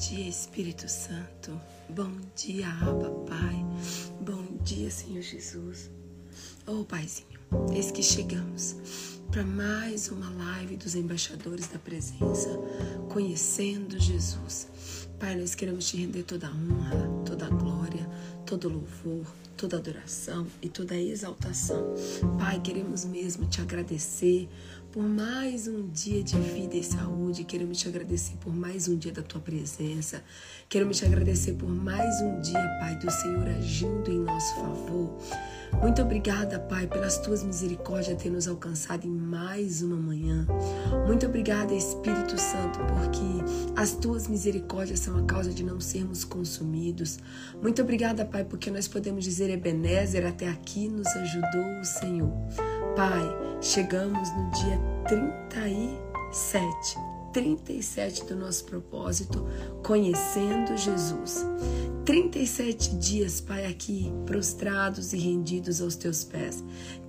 dia, Espírito Santo. Bom dia, Abba, Pai. Bom dia, Senhor Jesus. Oh, Paizinho, eis que chegamos para mais uma live dos embaixadores da presença, conhecendo Jesus. Pai, nós queremos te render toda a honra, toda a glória, todo louvor, toda adoração e toda exaltação. Pai, queremos mesmo te agradecer por mais um dia de vida e saúde. Queremos te agradecer por mais um dia da tua presença. Queremos te agradecer por mais um dia, Pai, do Senhor agindo em nosso favor. Muito obrigada, Pai, pelas tuas misericórdias ter nos alcançado em mais uma manhã. Muito obrigada, Espírito Santo, porque as tuas misericórdias são a causa de não sermos consumidos. Muito obrigada, Pai, porque nós podemos dizer Ebenezer, até aqui nos ajudou o Senhor. Pai, chegamos no dia 37, 37 do nosso propósito, conhecendo Jesus. 37 dias, Pai, aqui prostrados e rendidos aos teus pés.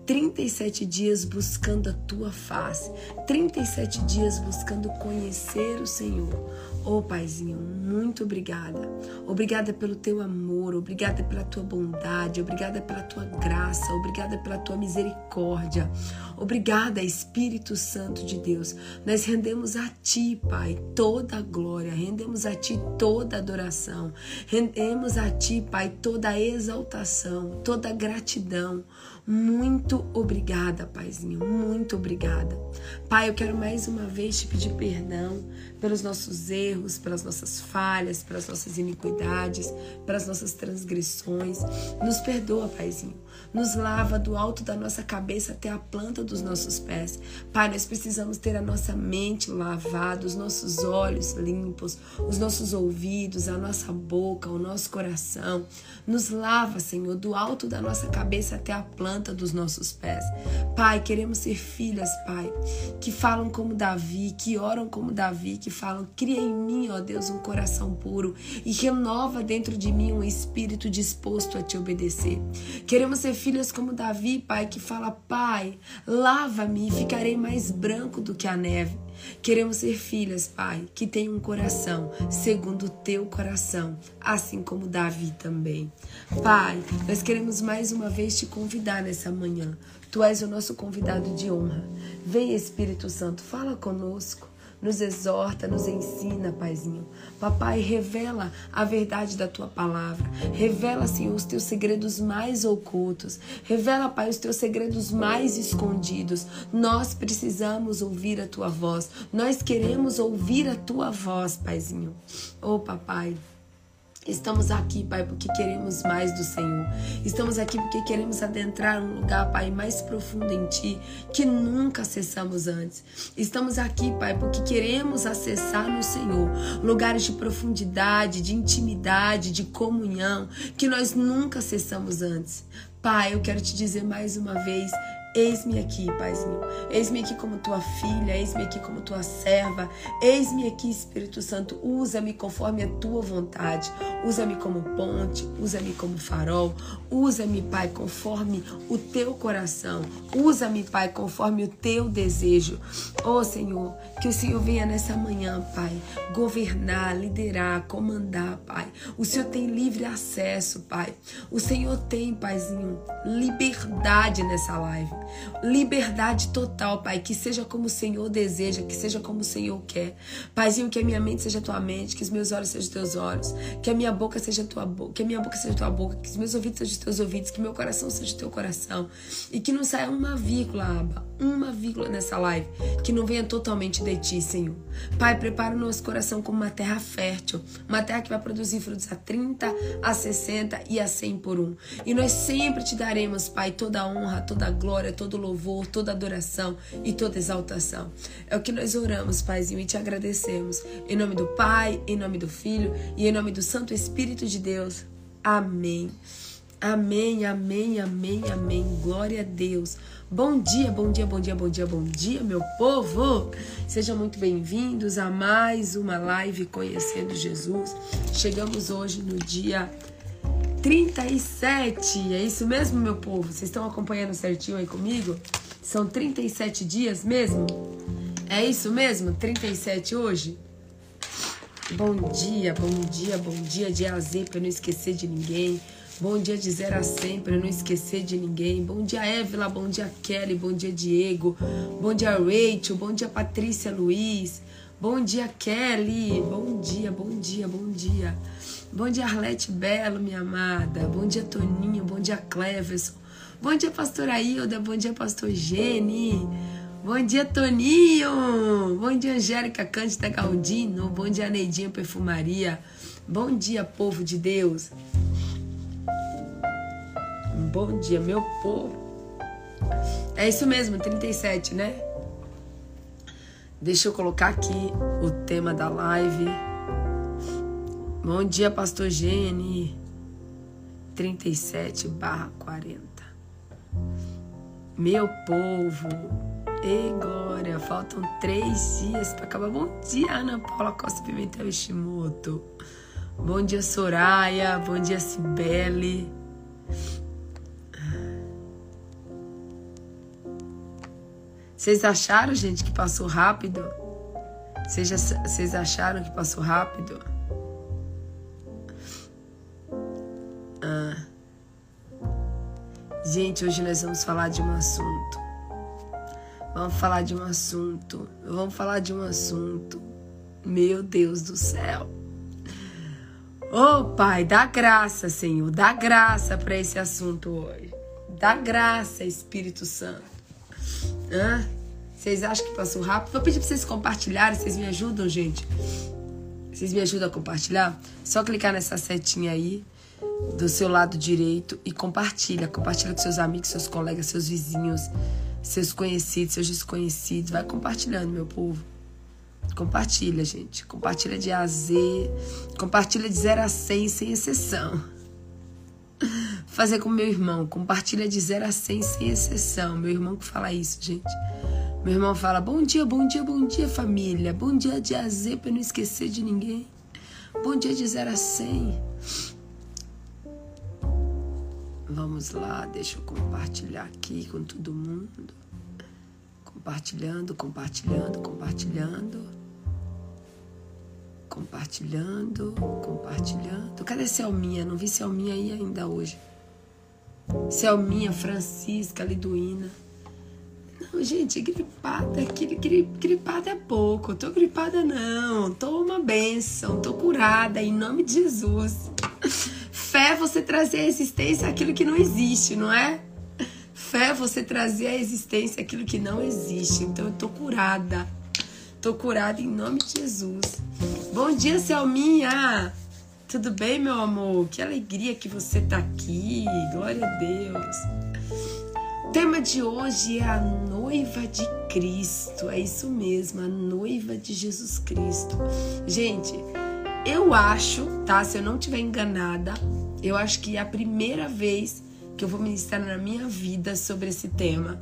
37 dias buscando a tua face, 37 dias buscando conhecer o Senhor. Oh, Paizinho, muito obrigada. Obrigada pelo teu amor, obrigada pela tua bondade, obrigada pela tua graça, obrigada pela tua misericórdia. Obrigada, Espírito Santo de Deus. Nós rendemos a ti, Pai, toda a glória, rendemos a ti toda a adoração, rendemos a ti, Pai, toda a exaltação, toda a gratidão. Muito obrigada, Paizinho, muito obrigada. Pai, eu quero mais uma vez te pedir perdão pelos nossos erros, pelas nossas falhas, pelas nossas iniquidades, pelas nossas transgressões. Nos perdoa, Paizinho. Nos lava do alto da nossa cabeça até a planta dos nossos pés. Pai, nós precisamos ter a nossa mente lavada, os nossos olhos limpos, os nossos ouvidos, a nossa boca, o nosso coração. Nos lava, Senhor, do alto da nossa cabeça até a planta dos nossos pés. Pai, queremos ser filhas, Pai, que falam como Davi, que oram como Davi, que falam: cria em mim, ó Deus, um coração puro e renova dentro de mim um espírito disposto a te obedecer. Queremos ser filhas como Davi, Pai, que fala: Pai, lava-me e ficarei mais branco do que a neve. Queremos ser filhas, Pai, que tenham um coração segundo o teu coração, assim como Davi também. Pai, nós queremos mais uma vez te convidar nessa manhã. Tu és o nosso convidado de honra. Vem, Espírito Santo, fala conosco nos exorta, nos ensina, Paizinho. Papai, revela a verdade da tua palavra. Revela, Senhor, os teus segredos mais ocultos. Revela, Pai, os teus segredos mais escondidos. Nós precisamos ouvir a tua voz. Nós queremos ouvir a tua voz, Paizinho. Oh, papai. Estamos aqui, Pai, porque queremos mais do Senhor. Estamos aqui porque queremos adentrar um lugar, Pai, mais profundo em Ti, que nunca acessamos antes. Estamos aqui, Pai, porque queremos acessar no Senhor lugares de profundidade, de intimidade, de comunhão, que nós nunca acessamos antes. Pai, eu quero te dizer mais uma vez, Eis-me aqui, Paizinho. Eis-me aqui como tua filha, eis-me aqui como tua serva. Eis-me aqui, Espírito Santo. Usa-me conforme a tua vontade. Usa-me como ponte, usa-me como farol. Usa-me, Pai, conforme o teu coração. Usa-me, Pai, conforme o teu desejo. Oh, Senhor, que o Senhor venha nessa manhã, Pai, governar, liderar, comandar, Pai. O Senhor tem livre acesso, Pai. O Senhor tem, Paizinho, liberdade nessa live. Liberdade total, Pai. Que seja como o Senhor deseja, que seja como o Senhor quer. Paizinho, que a minha mente seja tua mente, que os meus olhos sejam teus olhos, que a minha boca seja tua boca, que a minha boca seja tua boca, que os meus ouvidos sejam teus ouvidos, que meu coração seja teu coração. E que não saia uma vírgula, Aba, uma vírgula nessa live, que não venha totalmente de ti, Senhor. Pai, prepara o nosso coração como uma terra fértil, uma terra que vai produzir frutos a 30, a 60 e a 100 por um. E nós sempre te daremos, Pai, toda a honra, toda a glória, glória, todo louvor, toda adoração e toda exaltação. É o que nós oramos, Paizinho, e te agradecemos. Em nome do Pai, em nome do Filho e em nome do Santo Espírito de Deus. Amém. Amém, amém, amém, amém. Glória a Deus. Bom dia, bom dia, bom dia, bom dia, bom dia, meu povo. Sejam muito bem-vindos a mais uma live Conhecendo Jesus. Chegamos hoje no dia 37. É isso mesmo, meu povo? Vocês estão acompanhando certinho aí comigo? São 37 dias mesmo? É isso mesmo? 37 hoje? Bom dia, bom dia, bom dia de A a Z para não esquecer de ninguém. Bom dia de 0 a 100 para não esquecer de ninguém. Bom dia, Évila. Bom dia, Kelly. Bom dia, Diego. Bom dia, Rachel. Bom dia, Patrícia Luiz. Bom dia, Kelly. Bom dia, bom dia, bom dia. Bom dia, Arlete Belo, minha amada. Bom dia, Toninho. Bom dia, Cleverson. Bom dia, pastora Hilda. Bom dia, pastor Gene. Bom dia, Toninho. Bom dia, Angélica Cândida Galdino. Bom dia, Neidinha Perfumaria. Bom dia, povo de Deus. Bom dia, meu povo. É isso mesmo, 37, né? Deixa eu colocar aqui o tema da live. Bom dia, pastor Gene. 37 barra 40. Meu povo. Ei, Glória, faltam três dias para acabar. Bom dia, Ana Paula Costa Pimentel Ishimoto. Bom dia, Soraya. Bom dia, Cibele. Vocês acharam, gente, que passou rápido? Vocês acharam que passou rápido? Gente, hoje nós vamos falar de um assunto. Vamos falar de um assunto. Vamos falar de um assunto. Meu Deus do céu. Oh, Pai, dá graça, Senhor. Dá graça para esse assunto hoje. Dá graça, Espírito Santo. Hã? Vocês acham que passou rápido? Vou pedir para vocês compartilharem. Vocês me ajudam, gente? Vocês me ajudam a compartilhar? Só clicar nessa setinha aí do seu lado direito e compartilha. Compartilha com seus amigos, seus colegas, seus vizinhos, seus conhecidos, seus desconhecidos. Vai compartilhando, meu povo. Compartilha, gente. Compartilha de A a Z. Compartilha de 0 a 100, sem exceção fazer com meu irmão. Compartilha de 0 a 100 sem exceção. Meu irmão que fala isso, gente. Meu irmão fala: Bom dia, bom dia, bom dia, família. Bom dia de A a Z para não esquecer de ninguém. Bom dia de 0 a 100. Vamos lá, deixa eu compartilhar aqui com todo mundo. Compartilhando, compartilhando, compartilhando compartilhando, compartilhando. Cadê Selminha? Não vi Selminha aí ainda hoje. Selminha, Francisca, Liduína. Não, gente, gripada, gripada é pouco. Tô gripada não. Tô uma benção, tô curada em nome de Jesus. Fé é você trazer à existência aquilo que não existe, não é? Fé é você trazer à existência aquilo que não existe. Então eu tô curada. Tô curada em nome de Jesus. Bom dia, Selminha! Tudo bem, meu amor? Que alegria que você tá aqui. Glória a Deus. O tema de hoje é a noiva de Cristo. É isso mesmo, a noiva de Jesus Cristo. Gente, eu acho, tá? Se eu não estiver enganada, eu acho que é a primeira vez que eu vou ministrar na minha vida sobre esse tema.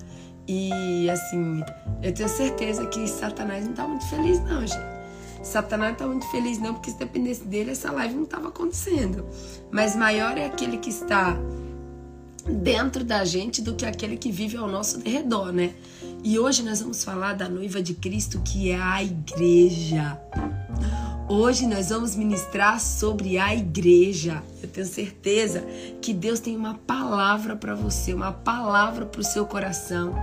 E assim, eu tenho certeza que Satanás não tá muito feliz, não, gente. Satanás não tá muito feliz, não, porque se dependesse dele, essa live não tava acontecendo. Mas maior é aquele que está dentro da gente do que aquele que vive ao nosso redor, né? E hoje nós vamos falar da noiva de Cristo, que é a igreja. Hoje nós vamos ministrar sobre a igreja. Eu tenho certeza que Deus tem uma palavra para você, uma palavra para o seu coração.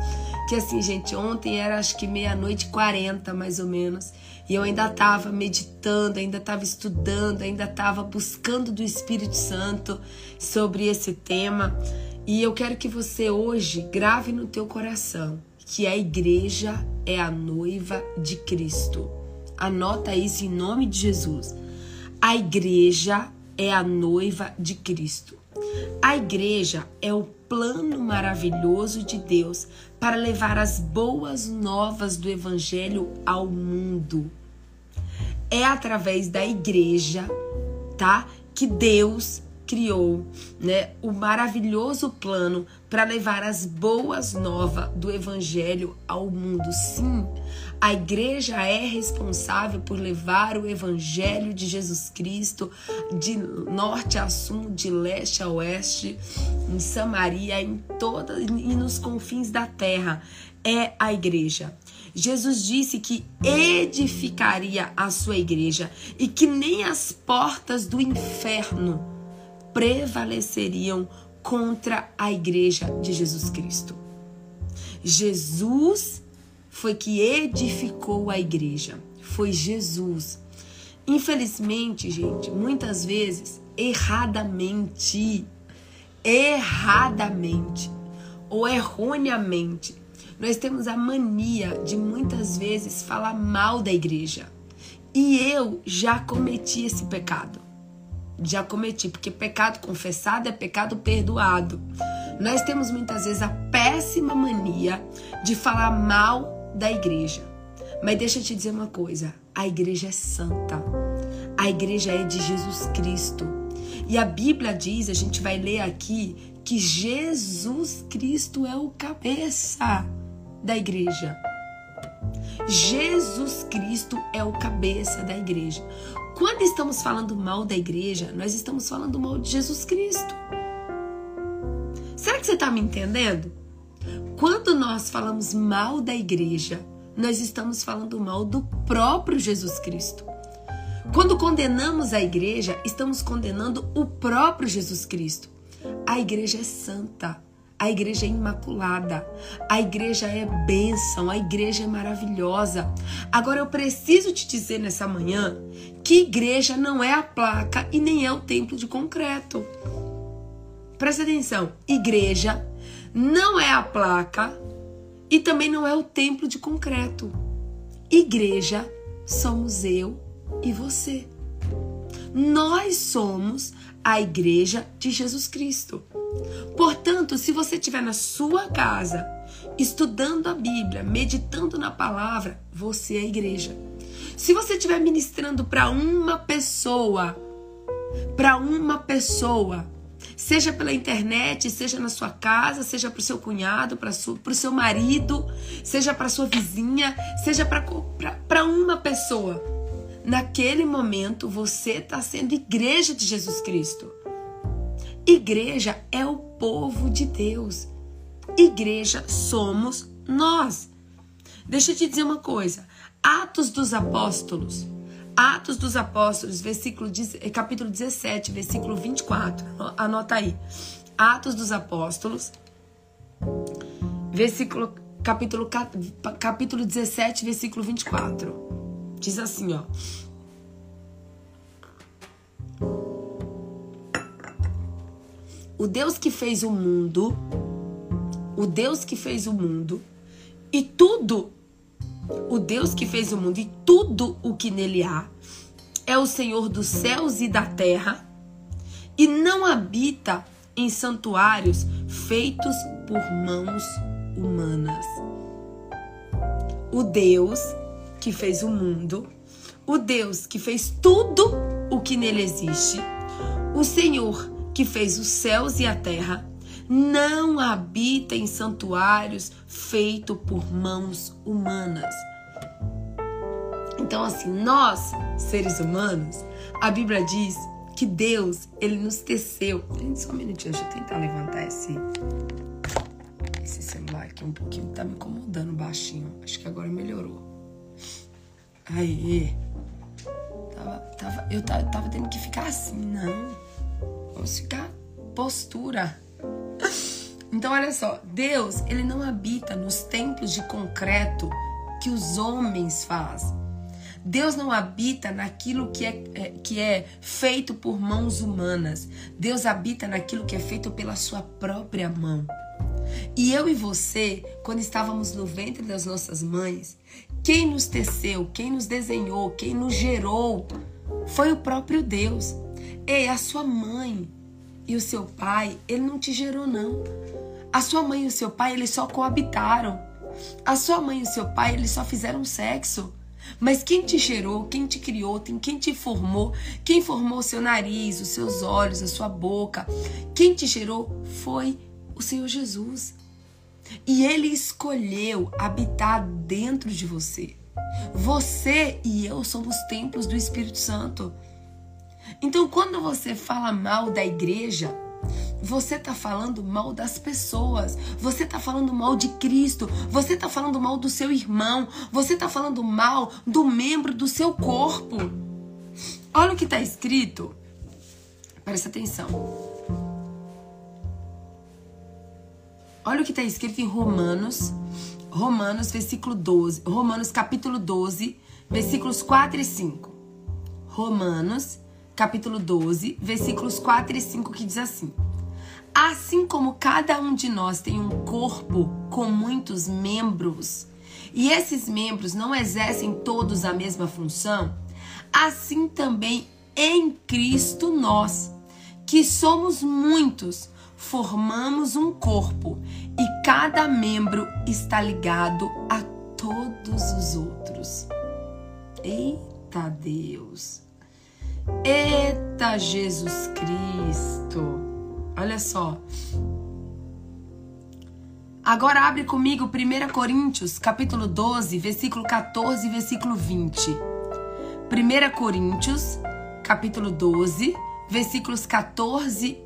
Que assim, gente, ontem era acho que meia-noite 40 mais ou menos. E eu ainda estava meditando, ainda estava estudando, ainda estava buscando do Espírito Santo sobre esse tema. E eu quero que você hoje grave no teu coração que a igreja é a noiva de Cristo. Anota isso em nome de Jesus. A igreja é a noiva de Cristo. A igreja é o plano maravilhoso de Deus para levar as boas novas do evangelho ao mundo. É através da igreja, tá? Que Deus criou, né, o maravilhoso plano para levar as boas novas do evangelho ao mundo. Sim, a igreja é responsável por levar o evangelho de Jesus Cristo de norte a sul, de leste a oeste, em Samaria, em toda e nos confins da terra. É a igreja. Jesus disse que edificaria a sua igreja e que nem as portas do inferno prevaleceriam contra a igreja de Jesus Cristo. Jesus foi que edificou a igreja. Foi Jesus. Infelizmente, gente, muitas vezes, erradamente, erradamente ou erroneamente, nós temos a mania de muitas vezes falar mal da igreja. E eu já cometi esse pecado. Já cometi, porque pecado confessado é pecado perdoado. Nós temos muitas vezes a péssima mania de falar mal da igreja. Mas deixa eu te dizer uma coisa: a igreja é santa. A igreja é de Jesus Cristo. E a Bíblia diz, a gente vai ler aqui, que Jesus Cristo é o cabeça da igreja. Jesus Cristo é o cabeça da igreja. Quando estamos falando mal da igreja, nós estamos falando mal de Jesus Cristo. Será que você está me entendendo? Quando nós falamos mal da igreja, nós estamos falando mal do próprio Jesus Cristo. Quando condenamos a igreja, estamos condenando o próprio Jesus Cristo. A igreja é santa, a igreja é imaculada, a igreja é bênção, a igreja é maravilhosa. Agora eu preciso te dizer nessa manhã que igreja não é a placa e nem é o templo de concreto. Presta atenção, igreja não é a placa e também não é o templo de concreto. Igreja somos eu e você. Nós somos a igreja de Jesus Cristo. Portanto, se você estiver na sua casa, estudando a Bíblia, meditando na palavra, você é a igreja. Se você estiver ministrando para uma pessoa, para uma pessoa, seja pela internet, seja na sua casa, seja para o seu cunhado, para o seu marido, seja para sua vizinha, seja para uma pessoa. Naquele momento você está sendo igreja de Jesus Cristo. Igreja é o povo de Deus. Igreja somos nós. Deixa eu te dizer uma coisa. Atos dos Apóstolos Atos dos Apóstolos, versículo, eh, capítulo 17, versículo 24. Anota aí. Atos dos Apóstolos, versículo, capítulo, capítulo 17, versículo 24. Diz assim, ó. O Deus que fez o mundo, o Deus que fez o mundo e tudo o Deus que fez o mundo e tudo o que nele há, é o Senhor dos céus e da terra e não habita em santuários feitos por mãos humanas. O Deus que fez o mundo, o Deus que fez tudo o que nele existe, o Senhor que fez os céus e a terra, não habita em santuários feitos por mãos humanas. Então, assim, nós, seres humanos, a Bíblia diz que Deus, ele nos teceu. Só um minutinho, deixa eu tentar levantar esse, esse celular aqui um pouquinho, tá me incomodando baixinho. Acho que agora melhorou. Aí. Tava, tava, eu tava, tava tendo que ficar assim, não. Vamos ficar postura. Então, olha só, Deus, ele não habita nos templos de concreto que os homens fazem. Deus não habita naquilo que é, é, que é feito por mãos humanas. Deus habita naquilo que é feito pela sua própria mão. E eu e você, quando estávamos no ventre das nossas mães, quem nos teceu, quem nos desenhou, quem nos gerou, foi o próprio Deus. Ei, a sua mãe e o seu pai, ele não te gerou não. A sua mãe e o seu pai, eles só coabitaram. A sua mãe e o seu pai, eles só fizeram sexo. Mas quem te gerou, quem te criou, quem te formou, quem formou o seu nariz, os seus olhos, a sua boca, quem te gerou foi o Senhor Jesus. E ele escolheu habitar dentro de você. Você e eu somos templos do Espírito Santo. Então, quando você fala mal da igreja, Você está falando mal das pessoas. Você está falando mal de Cristo. Você está falando mal do seu irmão. Você está falando mal do membro do seu corpo. Olha o que está escrito. Presta atenção. Olha o que está escrito em Romanos, Romanos, versículo 12. Romanos, capítulo 12, versículos 4 e 5. Romanos, capítulo 12, versículos 4 e 5, que diz assim: Assim como cada um de nós tem um corpo com muitos membros, e esses membros não exercem todos a mesma função, assim também em Cristo nós, que somos muitos, formamos um corpo e cada membro está ligado a todos os outros. Eita Deus! Eita Jesus Cristo! Olha só. Agora abre comigo 1 Coríntios, capítulo 12, versículo 14 e versículo 20. 1 Coríntios, capítulo 12, versículos 14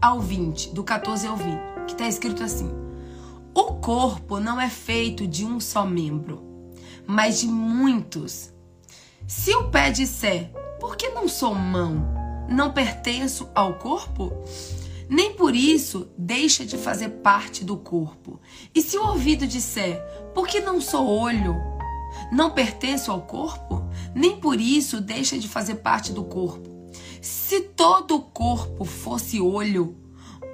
ao 20, do 14 ao 20, que está escrito assim: O corpo não é feito de um só membro, mas de muitos. Se o pé disser, por que não sou mão? Não pertenço ao corpo? nem por isso deixa de fazer parte do corpo. E se o ouvido disser, por que não sou olho? Não pertenço ao corpo? Nem por isso deixa de fazer parte do corpo. Se todo o corpo fosse olho,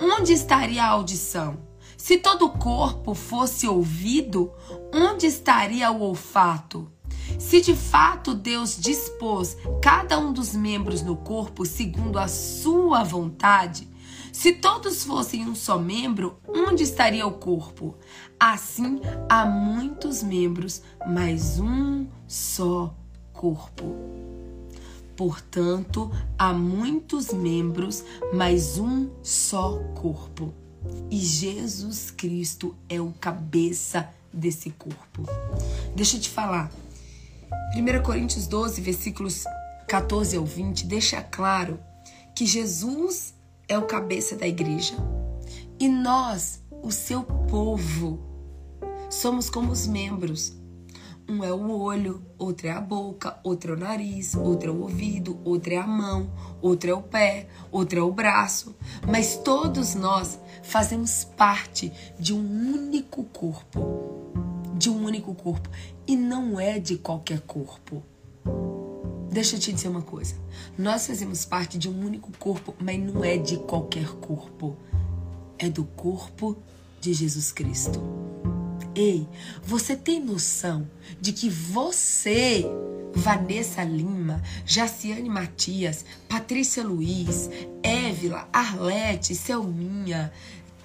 onde estaria a audição? Se todo o corpo fosse ouvido, onde estaria o olfato? Se de fato Deus dispôs cada um dos membros no corpo segundo a sua vontade, se todos fossem um só membro, onde estaria o corpo? Assim, há muitos membros, mas um só corpo. Portanto, há muitos membros, mas um só corpo. E Jesus Cristo é o cabeça desse corpo. Deixa eu te falar. 1 Coríntios 12, versículos 14 ao 20, deixa claro que Jesus é o cabeça da igreja. E nós, o seu povo, somos como os membros. Um é o olho, outro é a boca, outro é o nariz, outro é o ouvido, outro é a mão, outro é o pé, outro é o braço. Mas todos nós fazemos parte de um único corpo. De um único corpo. E não é de qualquer corpo. Deixa eu te dizer uma coisa. Nós fazemos parte de um único corpo, mas não é de qualquer corpo. É do corpo de Jesus Cristo. Ei, você tem noção de que você, Vanessa Lima, Jaciane Matias, Patrícia Luiz, Évila, Arlete, Selminha,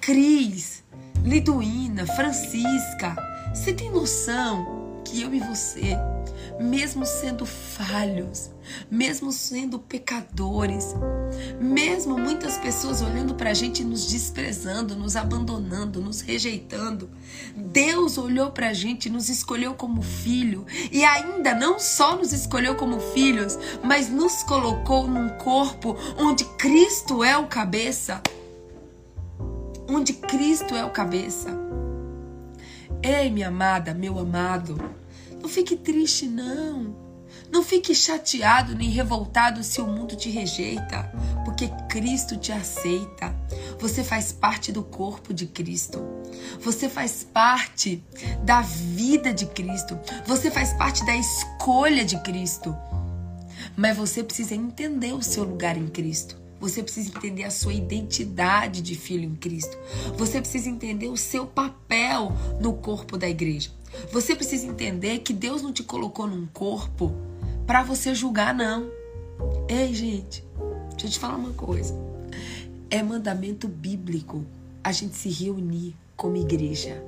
Cris, Liduína, Francisca, você tem noção que eu e você mesmo sendo falhos, mesmo sendo pecadores, mesmo muitas pessoas olhando para a gente nos desprezando, nos abandonando, nos rejeitando, Deus olhou para a gente nos escolheu como filho e ainda não só nos escolheu como filhos, mas nos colocou num corpo onde Cristo é o cabeça. Onde Cristo é o cabeça. Ei, minha amada, meu amado, não fique triste, não. Não fique chateado nem revoltado se o mundo te rejeita, porque Cristo te aceita. Você faz parte do corpo de Cristo. Você faz parte da vida de Cristo. Você faz parte da escolha de Cristo. Mas você precisa entender o seu lugar em Cristo. Você precisa entender a sua identidade de filho em Cristo. Você precisa entender o seu papel no corpo da igreja. Você precisa entender que Deus não te colocou num corpo para você julgar, não. Ei, gente, deixa eu te falar uma coisa. É mandamento bíblico a gente se reunir como igreja.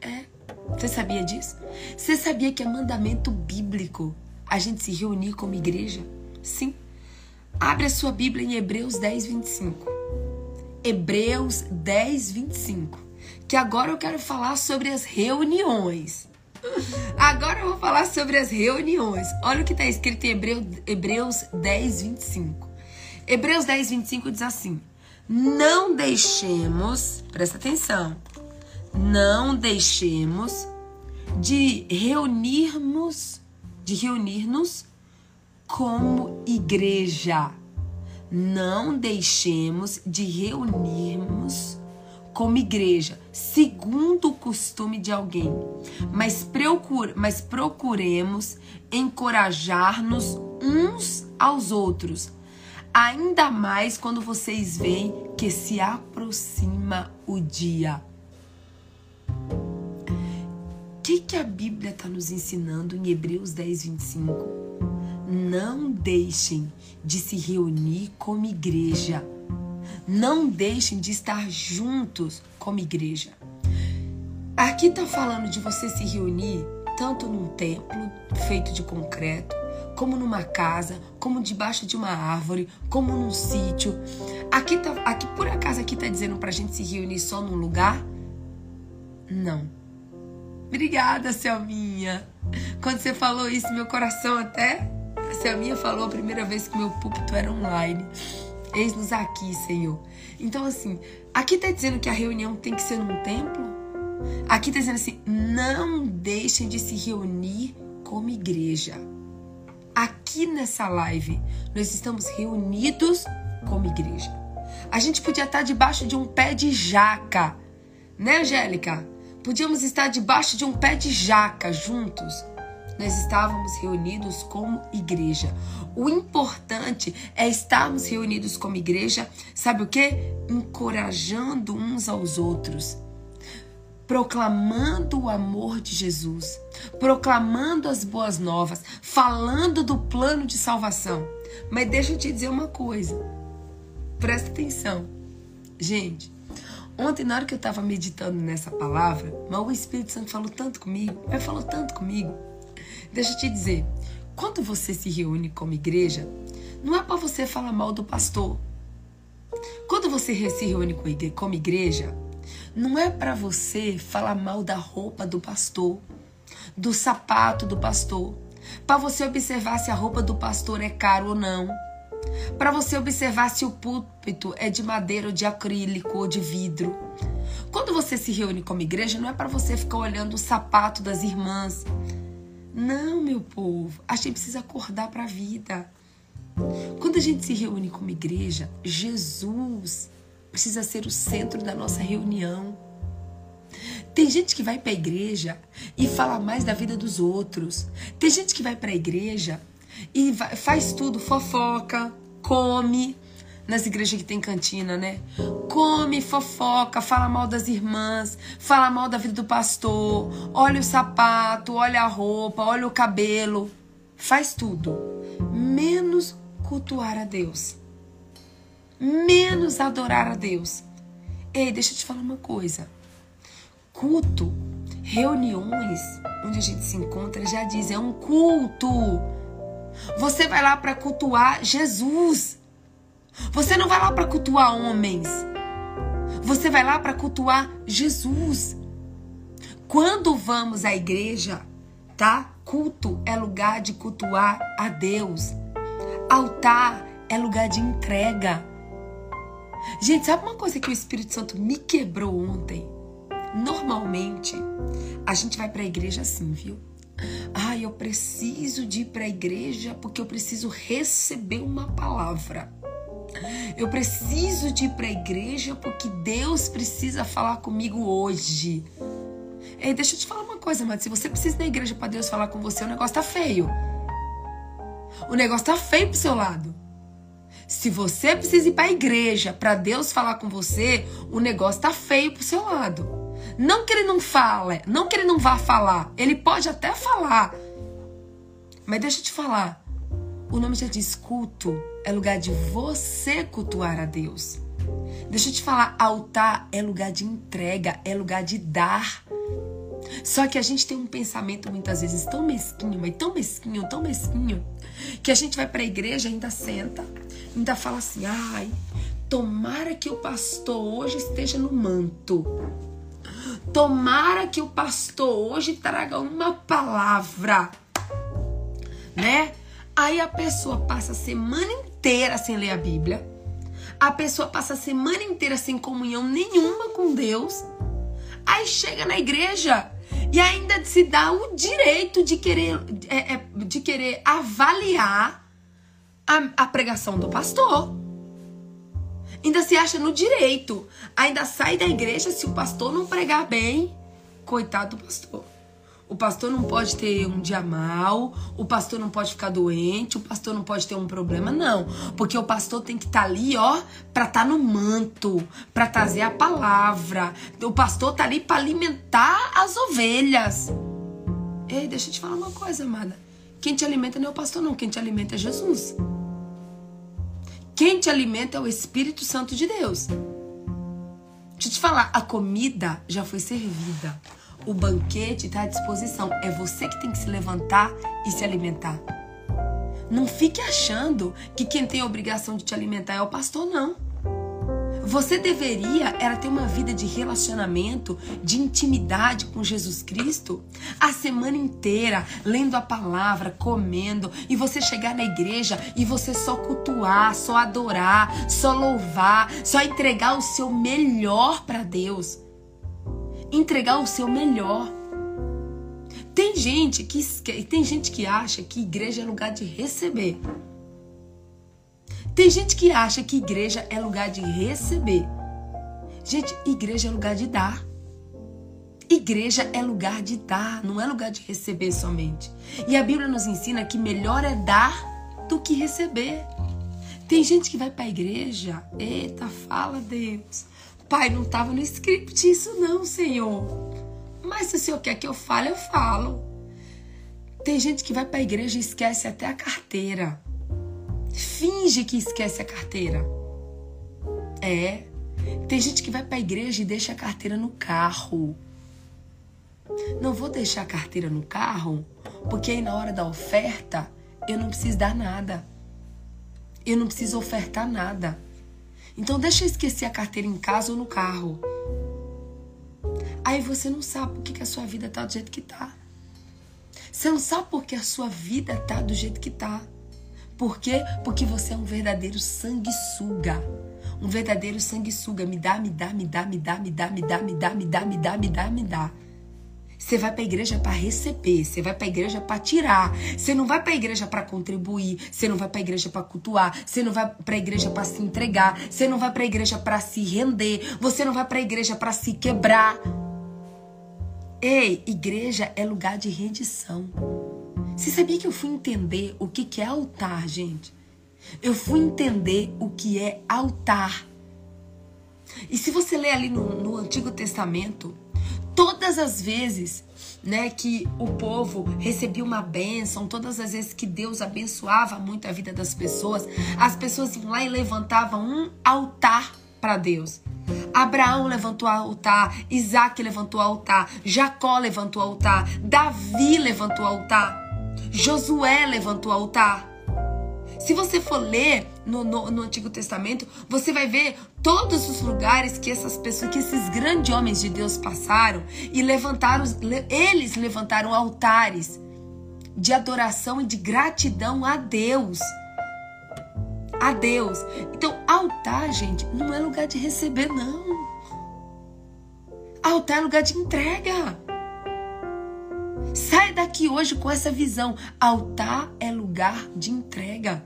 É. Você sabia disso? Você sabia que é mandamento bíblico a gente se reunir como igreja? Sim. Abre a sua Bíblia em Hebreus 10, 25. Hebreus 10, 25 que agora eu quero falar sobre as reuniões. Agora eu vou falar sobre as reuniões. Olha o que está escrito em Hebreus, Hebreus 10, 25. Hebreus 10, 25 diz assim: Não deixemos, presta atenção, não deixemos de reunirmos, de reunir-nos como igreja. Não deixemos de reunirmos como igreja, segundo o costume de alguém, mas, procure, mas procuremos encorajar-nos uns aos outros, ainda mais quando vocês veem que se aproxima o dia. O que, que a Bíblia está nos ensinando em Hebreus 10, 25? Não deixem de se reunir como igreja. Não deixem de estar juntos como igreja. Aqui está falando de você se reunir tanto num templo feito de concreto, como numa casa, como debaixo de uma árvore, como num sítio. Aqui, tá, aqui por acaso aqui está dizendo para a gente se reunir só num lugar? Não. Obrigada, Selminha. Quando você falou isso, meu coração até a Selminha falou a primeira vez que meu púlpito era online. Eis-nos aqui, Senhor. Então, assim, aqui está dizendo que a reunião tem que ser num templo. Aqui está dizendo assim: não deixem de se reunir como igreja. Aqui nessa live, nós estamos reunidos como igreja. A gente podia estar debaixo de um pé de jaca, né, Angélica? Podíamos estar debaixo de um pé de jaca juntos nós estávamos reunidos como igreja. O importante é estarmos reunidos como igreja, sabe o que? Encorajando uns aos outros proclamando o amor de Jesus, proclamando as boas novas, falando do plano de salvação. Mas deixa eu te dizer uma coisa. Presta atenção. Gente, ontem na hora que eu estava meditando nessa palavra, mas o Espírito Santo falou tanto comigo, mas falou tanto comigo. Deixa eu te dizer, quando você se reúne como igreja, não é para você falar mal do pastor. Quando você se reúne como igreja, não é para você falar mal da roupa do pastor, do sapato do pastor, para você observar se a roupa do pastor é caro ou não, para você observar se o púlpito é de madeira ou de acrílico ou de vidro. Quando você se reúne como igreja, não é para você ficar olhando o sapato das irmãs, não, meu povo, a gente precisa acordar para a vida. Quando a gente se reúne como igreja, Jesus precisa ser o centro da nossa reunião. Tem gente que vai para a igreja e fala mais da vida dos outros. Tem gente que vai para a igreja e faz tudo, fofoca, come, nas igrejas que tem cantina, né? Come, fofoca, fala mal das irmãs, fala mal da vida do pastor, olha o sapato, olha a roupa, olha o cabelo. Faz tudo, menos cultuar a Deus. Menos adorar a Deus. Ei, deixa eu te falar uma coisa. Culto, reuniões onde a gente se encontra, já diz, é um culto. Você vai lá para cultuar Jesus. Você não vai lá para cultuar homens. Você vai lá para cultuar Jesus. Quando vamos à igreja, tá? Culto é lugar de cultuar a Deus. Altar é lugar de entrega. Gente, sabe uma coisa que o Espírito Santo me quebrou ontem? Normalmente, a gente vai para a igreja assim, viu? Ah, eu preciso de ir para a igreja porque eu preciso receber uma palavra. Eu preciso de ir para a igreja porque Deus precisa falar comigo hoje. Ei, deixa eu te falar uma coisa, mas se você precisa ir na igreja para Deus falar com você, o negócio tá feio. O negócio tá feio pro seu lado. Se você precisa ir para a igreja para Deus falar com você, o negócio tá feio pro seu lado. Não que ele não fale, não que ele não vá falar, ele pode até falar. Mas deixa eu te falar, o nome já diz culto, é lugar de você cultuar a Deus. Deixa eu te falar, altar é lugar de entrega, é lugar de dar. Só que a gente tem um pensamento muitas vezes tão mesquinho, mas tão mesquinho, tão mesquinho, que a gente vai para a igreja, ainda senta, ainda fala assim: ai, tomara que o pastor hoje esteja no manto. Tomara que o pastor hoje traga uma palavra, né? Aí a pessoa passa a semana inteira sem ler a Bíblia. A pessoa passa a semana inteira sem comunhão nenhuma com Deus. Aí chega na igreja e ainda se dá o direito de querer, é, é, de querer avaliar a, a pregação do pastor. Ainda se acha no direito. Ainda sai da igreja se o pastor não pregar bem. Coitado do pastor. O pastor não pode ter um dia mal, o pastor não pode ficar doente, o pastor não pode ter um problema, não. Porque o pastor tem que estar tá ali, ó, para estar tá no manto, para trazer a palavra. O pastor tá ali para alimentar as ovelhas. Ei, deixa eu te falar uma coisa, amada. Quem te alimenta não é o pastor, não. Quem te alimenta é Jesus. Quem te alimenta é o Espírito Santo de Deus. Deixa eu te falar, a comida já foi servida. O banquete está à disposição. É você que tem que se levantar e se alimentar. Não fique achando que quem tem a obrigação de te alimentar é o pastor, não. Você deveria era ter uma vida de relacionamento, de intimidade com Jesus Cristo a semana inteira, lendo a palavra, comendo, e você chegar na igreja e você só cultuar, só adorar, só louvar, só entregar o seu melhor para Deus entregar o seu melhor. Tem gente que tem gente que acha que igreja é lugar de receber. Tem gente que acha que igreja é lugar de receber. Gente, igreja é lugar de dar. Igreja é lugar de dar, não é lugar de receber somente. E a Bíblia nos ensina que melhor é dar do que receber. Tem gente que vai para a igreja, eita, fala Deus. Pai, não estava no script isso não, Senhor. Mas se o Senhor quer que eu fale, eu falo. Tem gente que vai para a igreja e esquece até a carteira. Finge que esquece a carteira. É. Tem gente que vai para a igreja e deixa a carteira no carro. Não vou deixar a carteira no carro, porque aí na hora da oferta eu não preciso dar nada. Eu não preciso ofertar nada. Então deixa eu esquecer a carteira em casa ou no carro. Aí você não sabe por que, a sua vida tá do jeito que tá. Você não sabe por que a sua vida tá do jeito que tá. Por quê? Porque você é um verdadeiro sanguessuga. Um verdadeiro sanguessuga. Me dá, me dá, me dá, me dá, me dá, me dá, me dá, me dá, me dá, me dá, me dá. Você vai para a igreja para receber, você vai para a igreja para tirar. Você não vai para a igreja para contribuir, você não vai para a igreja para cultuar, você não vai para a igreja para se entregar, você não vai para a igreja para se render, você não vai para a igreja para se quebrar. Ei, igreja é lugar de rendição. Você sabia que eu fui entender o que é altar, gente? Eu fui entender o que é altar. E se você ler ali no, no Antigo Testamento, todas as vezes né, que o povo recebia uma bênção, todas as vezes que Deus abençoava muito a vida das pessoas, as pessoas iam lá e levantavam um altar para Deus. Abraão levantou altar, Isaac levantou altar, Jacó levantou altar, Davi levantou altar, Josué levantou altar. Se você for ler no, no, no, Antigo Testamento, você vai ver todos os lugares que essas pessoas, que esses grandes homens de Deus passaram e levantaram, eles levantaram altares de adoração e de gratidão a Deus. A Deus. Então, altar, gente, não é lugar de receber, não. Altar é lugar de entrega. Sai daqui hoje com essa visão. Altar é lugar de entrega.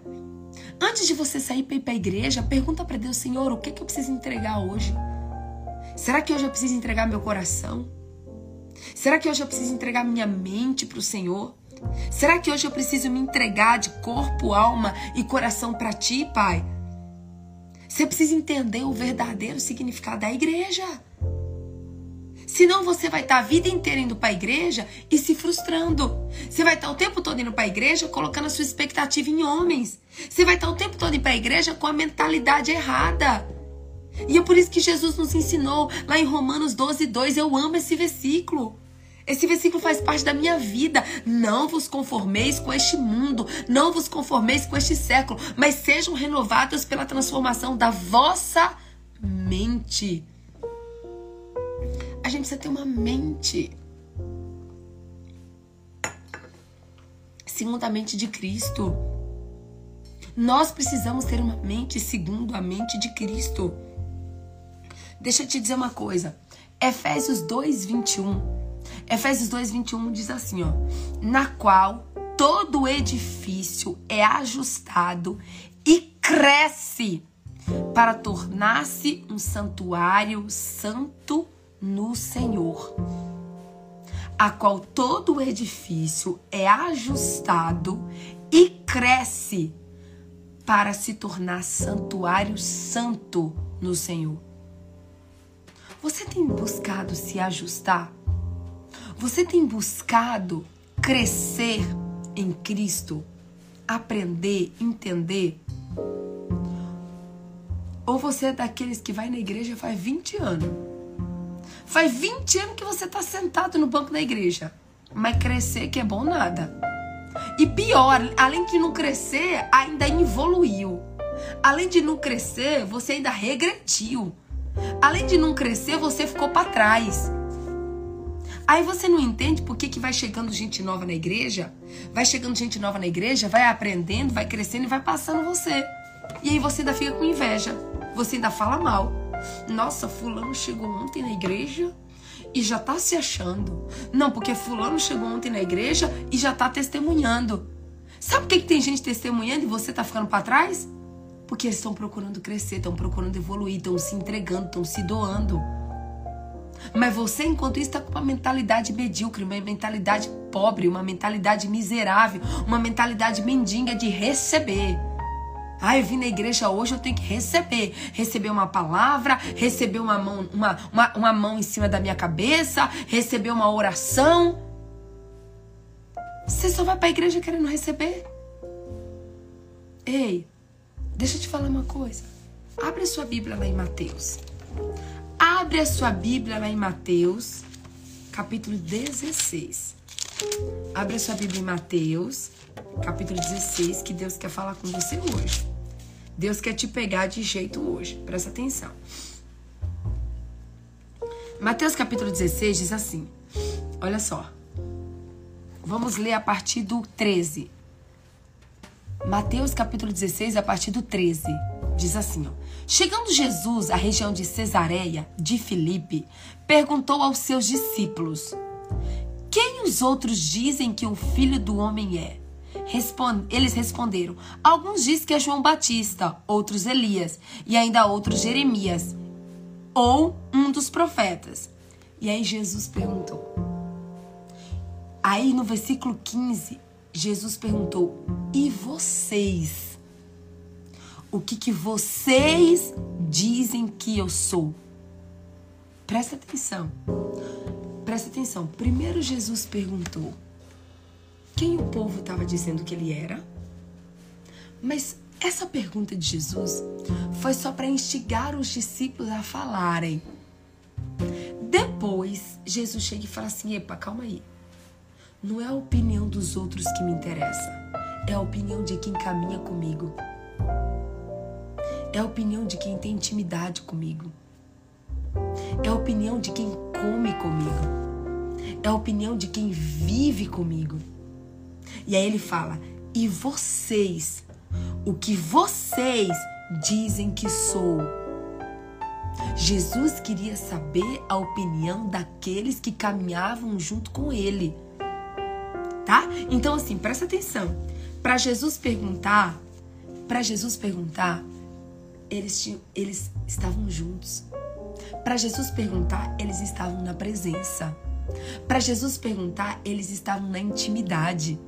Antes de você sair para ir para a igreja, pergunta para Deus, Senhor, o que, que eu preciso entregar hoje? Será que hoje eu preciso entregar meu coração? Será que hoje eu preciso entregar minha mente para o Senhor? Será que hoje eu preciso me entregar de corpo, alma e coração para Ti, Pai? Você precisa entender o verdadeiro significado da igreja. Senão você vai estar a vida inteira indo para a igreja e se frustrando. Você vai estar o tempo todo indo para a igreja colocando a sua expectativa em homens. Você vai estar o tempo todo indo para a igreja com a mentalidade errada. E é por isso que Jesus nos ensinou lá em Romanos 12, 2. Eu amo esse versículo. Esse versículo faz parte da minha vida. Não vos conformeis com este mundo, não vos conformeis com este século, mas sejam renovados pela transformação da vossa mente gente precisa ter uma mente. Segundo a mente de Cristo. Nós precisamos ter uma mente segundo a mente de Cristo. Deixa eu te dizer uma coisa. Efésios 2, 21. Efésios 2, 21 diz assim, ó. Na qual todo edifício é ajustado e cresce para tornar-se um santuário santo no Senhor, a qual todo o edifício é ajustado e cresce para se tornar santuário santo no Senhor. Você tem buscado se ajustar? Você tem buscado crescer em Cristo? Aprender, entender? Ou você é daqueles que vai na igreja faz 20 anos? Faz 20 anos que você está sentado no banco da igreja. Mas crescer que é bom nada. E pior, além de não crescer, ainda evoluiu. Além de não crescer, você ainda regrediu. Além de não crescer, você ficou para trás. Aí você não entende por que, que vai chegando gente nova na igreja, vai chegando gente nova na igreja, vai aprendendo, vai crescendo e vai passando você. E aí você ainda fica com inveja. Você ainda fala mal. Nossa, fulano chegou ontem na igreja e já tá se achando. Não, porque fulano chegou ontem na igreja e já tá testemunhando. Sabe por que, que tem gente testemunhando e você tá ficando para trás? Porque eles estão procurando crescer, estão procurando evoluir, estão se entregando, estão se doando. Mas você, enquanto isso, está com uma mentalidade medíocre, uma mentalidade pobre, uma mentalidade miserável, uma mentalidade mendiga de receber. Ah, eu vim na igreja hoje, eu tenho que receber. Receber uma palavra, receber uma mão, uma, uma, uma mão em cima da minha cabeça, receber uma oração. Você só vai para a igreja querendo receber? Ei, deixa eu te falar uma coisa. Abre a sua Bíblia lá em Mateus. Abre a sua Bíblia lá em Mateus, capítulo 16. Abre a sua Bíblia em Mateus, capítulo 16, que Deus quer falar com você hoje. Deus quer te pegar de jeito hoje. Presta atenção. Mateus capítulo 16 diz assim: Olha só. Vamos ler a partir do 13. Mateus capítulo 16, a partir do 13. Diz assim, ó. Chegando Jesus à região de Cesareia, de Filipe, perguntou aos seus discípulos: Quem os outros dizem que o filho do homem é? Eles responderam: Alguns dizem que é João Batista, outros Elias, e ainda outros Jeremias, ou um dos profetas. E aí Jesus perguntou. Aí no versículo 15, Jesus perguntou: E vocês? O que, que vocês dizem que eu sou? Presta atenção. Presta atenção. Primeiro Jesus perguntou: quem o povo estava dizendo que ele era. Mas essa pergunta de Jesus foi só para instigar os discípulos a falarem. Depois, Jesus chega e fala assim: Epa, calma aí. Não é a opinião dos outros que me interessa, é a opinião de quem caminha comigo. É a opinião de quem tem intimidade comigo. É a opinião de quem come comigo. É a opinião de quem vive comigo. E aí ele fala: E vocês, o que vocês dizem que sou? Jesus queria saber a opinião daqueles que caminhavam junto com ele. Tá? Então assim, presta atenção. Para Jesus perguntar, para Jesus perguntar, eles tinham, eles estavam juntos. Para Jesus perguntar, eles estavam na presença. Para Jesus perguntar, eles estavam na intimidade.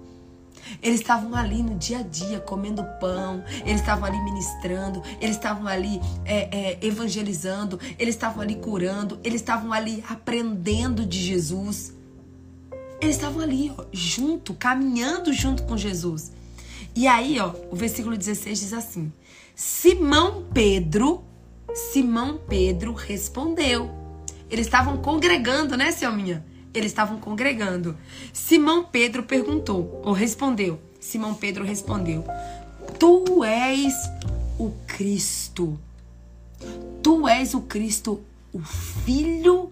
Eles estavam ali no dia a dia comendo pão, eles estavam ali ministrando, eles estavam ali é, é, evangelizando, eles estavam ali curando, eles estavam ali aprendendo de Jesus. Eles estavam ali, ó, junto, caminhando junto com Jesus. E aí, ó, o versículo 16 diz assim: Simão Pedro, Simão Pedro respondeu. Eles estavam congregando, né, Selminha? Eles estavam congregando. Simão Pedro perguntou, ou respondeu. Simão Pedro respondeu: Tu és o Cristo. Tu és o Cristo, o Filho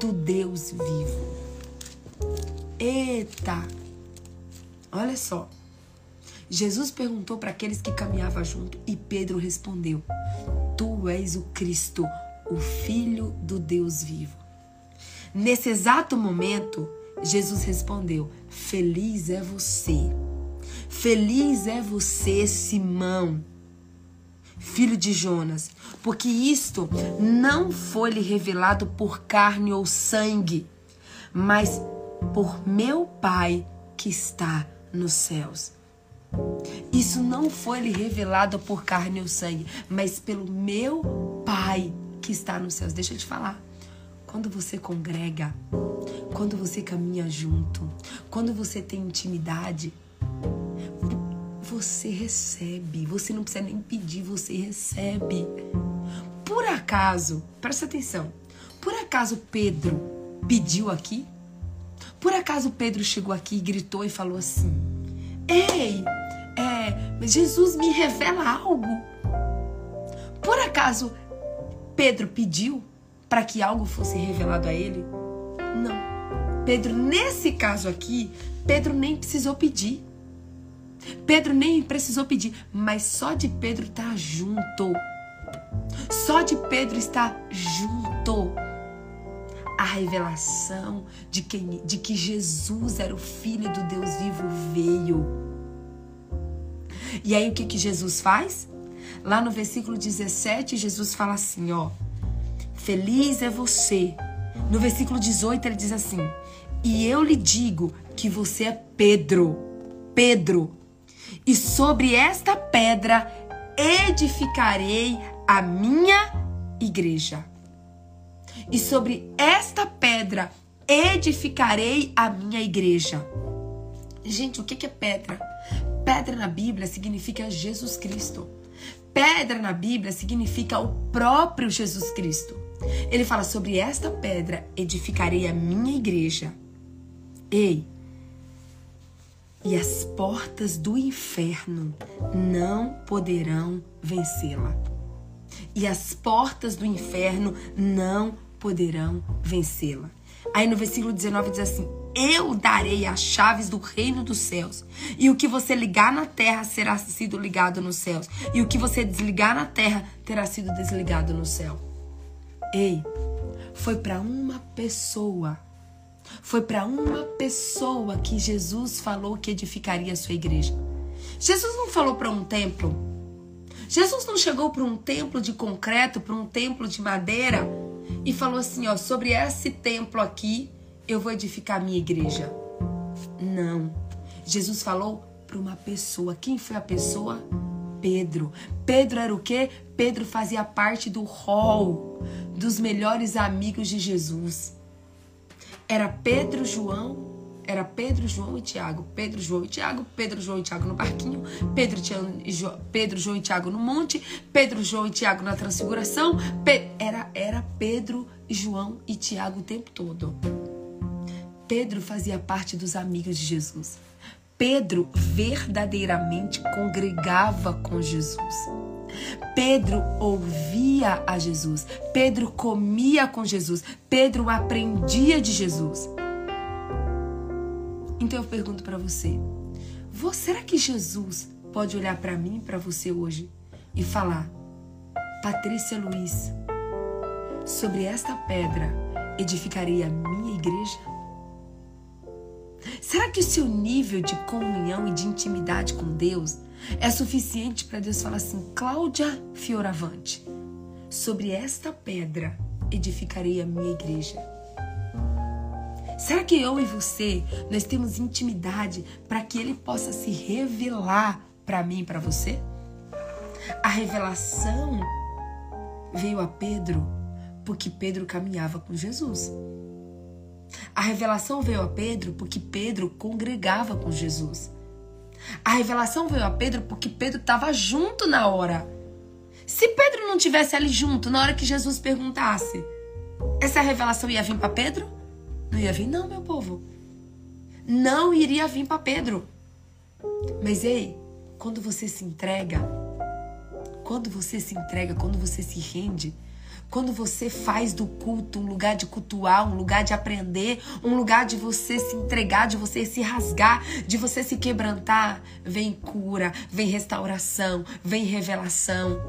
do Deus vivo. Eita! Olha só. Jesus perguntou para aqueles que caminhavam junto e Pedro respondeu: Tu és o Cristo, o Filho do Deus vivo. Nesse exato momento, Jesus respondeu: Feliz é você. Feliz é você, Simão, filho de Jonas, porque isto não foi lhe revelado por carne ou sangue, mas por meu Pai que está nos céus. Isso não foi lhe revelado por carne ou sangue, mas pelo meu Pai que está nos céus. Deixa eu te falar. Quando você congrega, quando você caminha junto, quando você tem intimidade, você recebe. Você não precisa nem pedir, você recebe. Por acaso, presta atenção. Por acaso Pedro pediu aqui? Por acaso Pedro chegou aqui e gritou e falou assim: Ei, é, Jesus me revela algo. Por acaso Pedro pediu para que algo fosse revelado a ele? Não. Pedro, nesse caso aqui, Pedro nem precisou pedir. Pedro nem precisou pedir, mas só de Pedro estar tá junto. Só de Pedro estar junto a revelação de, quem, de que Jesus era o Filho do Deus vivo veio. E aí o que, que Jesus faz? Lá no versículo 17, Jesus fala assim, ó. Feliz é você. No versículo 18 ele diz assim: E eu lhe digo que você é Pedro. Pedro. E sobre esta pedra edificarei a minha igreja e sobre esta pedra edificarei a minha igreja. Gente, o que é pedra? Pedra na Bíblia significa Jesus Cristo. Pedra na Bíblia significa o próprio Jesus Cristo. Ele fala sobre esta pedra edificarei a minha igreja. Ei, e as portas do inferno não poderão vencê-la. E as portas do inferno não poderão vencê-la. Aí no versículo 19 diz assim: Eu darei as chaves do reino dos céus, e o que você ligar na terra será sido ligado nos céus, e o que você desligar na terra terá sido desligado no céu. Ei, foi para uma pessoa, foi para uma pessoa que Jesus falou que edificaria a sua igreja. Jesus não falou para um templo. Jesus não chegou para um templo de concreto, para um templo de madeira e falou assim: ó, sobre esse templo aqui eu vou edificar a minha igreja. Não. Jesus falou para uma pessoa. Quem foi a pessoa? Pedro. Pedro era o quê? Pedro fazia parte do hall dos melhores amigos de Jesus. Era Pedro, João, era Pedro, João e Tiago. Pedro, João e Tiago, Pedro, João e Tiago no barquinho, Pedro, Pedro, João e Tiago no monte, Pedro, João e Tiago na transfiguração. Pe era, era Pedro, João e Tiago o tempo todo. Pedro fazia parte dos amigos de Jesus. Pedro verdadeiramente congregava com Jesus. Pedro ouvia a Jesus. Pedro comia com Jesus. Pedro aprendia de Jesus. Então eu pergunto para você: será que Jesus pode olhar para mim, para você hoje e falar, Patrícia Luiz, sobre esta pedra edificarei a minha igreja? Será que o seu nível de comunhão e de intimidade com Deus é suficiente para Deus falar assim, Cláudia Fioravante, sobre esta pedra edificarei a minha igreja? Será que eu e você nós temos intimidade para que ele possa se revelar para mim e para você? A revelação veio a Pedro porque Pedro caminhava com Jesus. A revelação veio a Pedro porque Pedro congregava com Jesus. A revelação veio a Pedro porque Pedro estava junto na hora. Se Pedro não tivesse ali junto na hora que Jesus perguntasse, essa revelação ia vir para Pedro? Não ia vir, não, meu povo. Não iria vir para Pedro. Mas ei, quando você se entrega, quando você se entrega, quando você se rende, Quando você faz do culto um lugar de cultuar, um lugar de aprender, um lugar de você se entregar, de você se rasgar, de você se quebrantar, vem cura, vem restauração, vem revelação.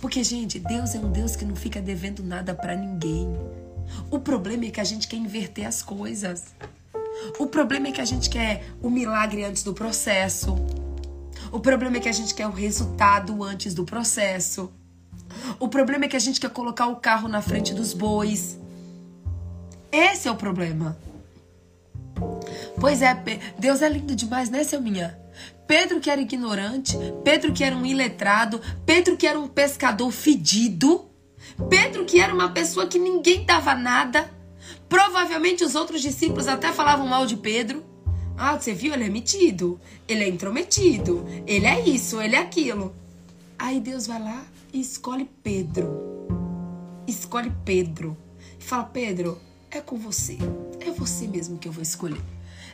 Porque, gente, Deus é um Deus que não fica devendo nada para ninguém. O problema é que a gente quer inverter as coisas. O problema é que a gente quer o milagre antes do processo. O problema é que a gente quer o resultado antes do processo. O problema é que a gente quer colocar o carro na frente dos bois. Esse é o problema. Pois é, Deus é lindo demais, né, seu minha? Pedro que era ignorante, Pedro que era um iletrado, Pedro que era um pescador fedido, Pedro que era uma pessoa que ninguém dava nada. Provavelmente os outros discípulos até falavam mal de Pedro. Ah, você viu? Ele é metido, ele é intrometido, ele é isso, ele é aquilo. Aí Deus vai lá e escolhe Pedro. Escolhe Pedro. E fala: Pedro, é com você. É você mesmo que eu vou escolher.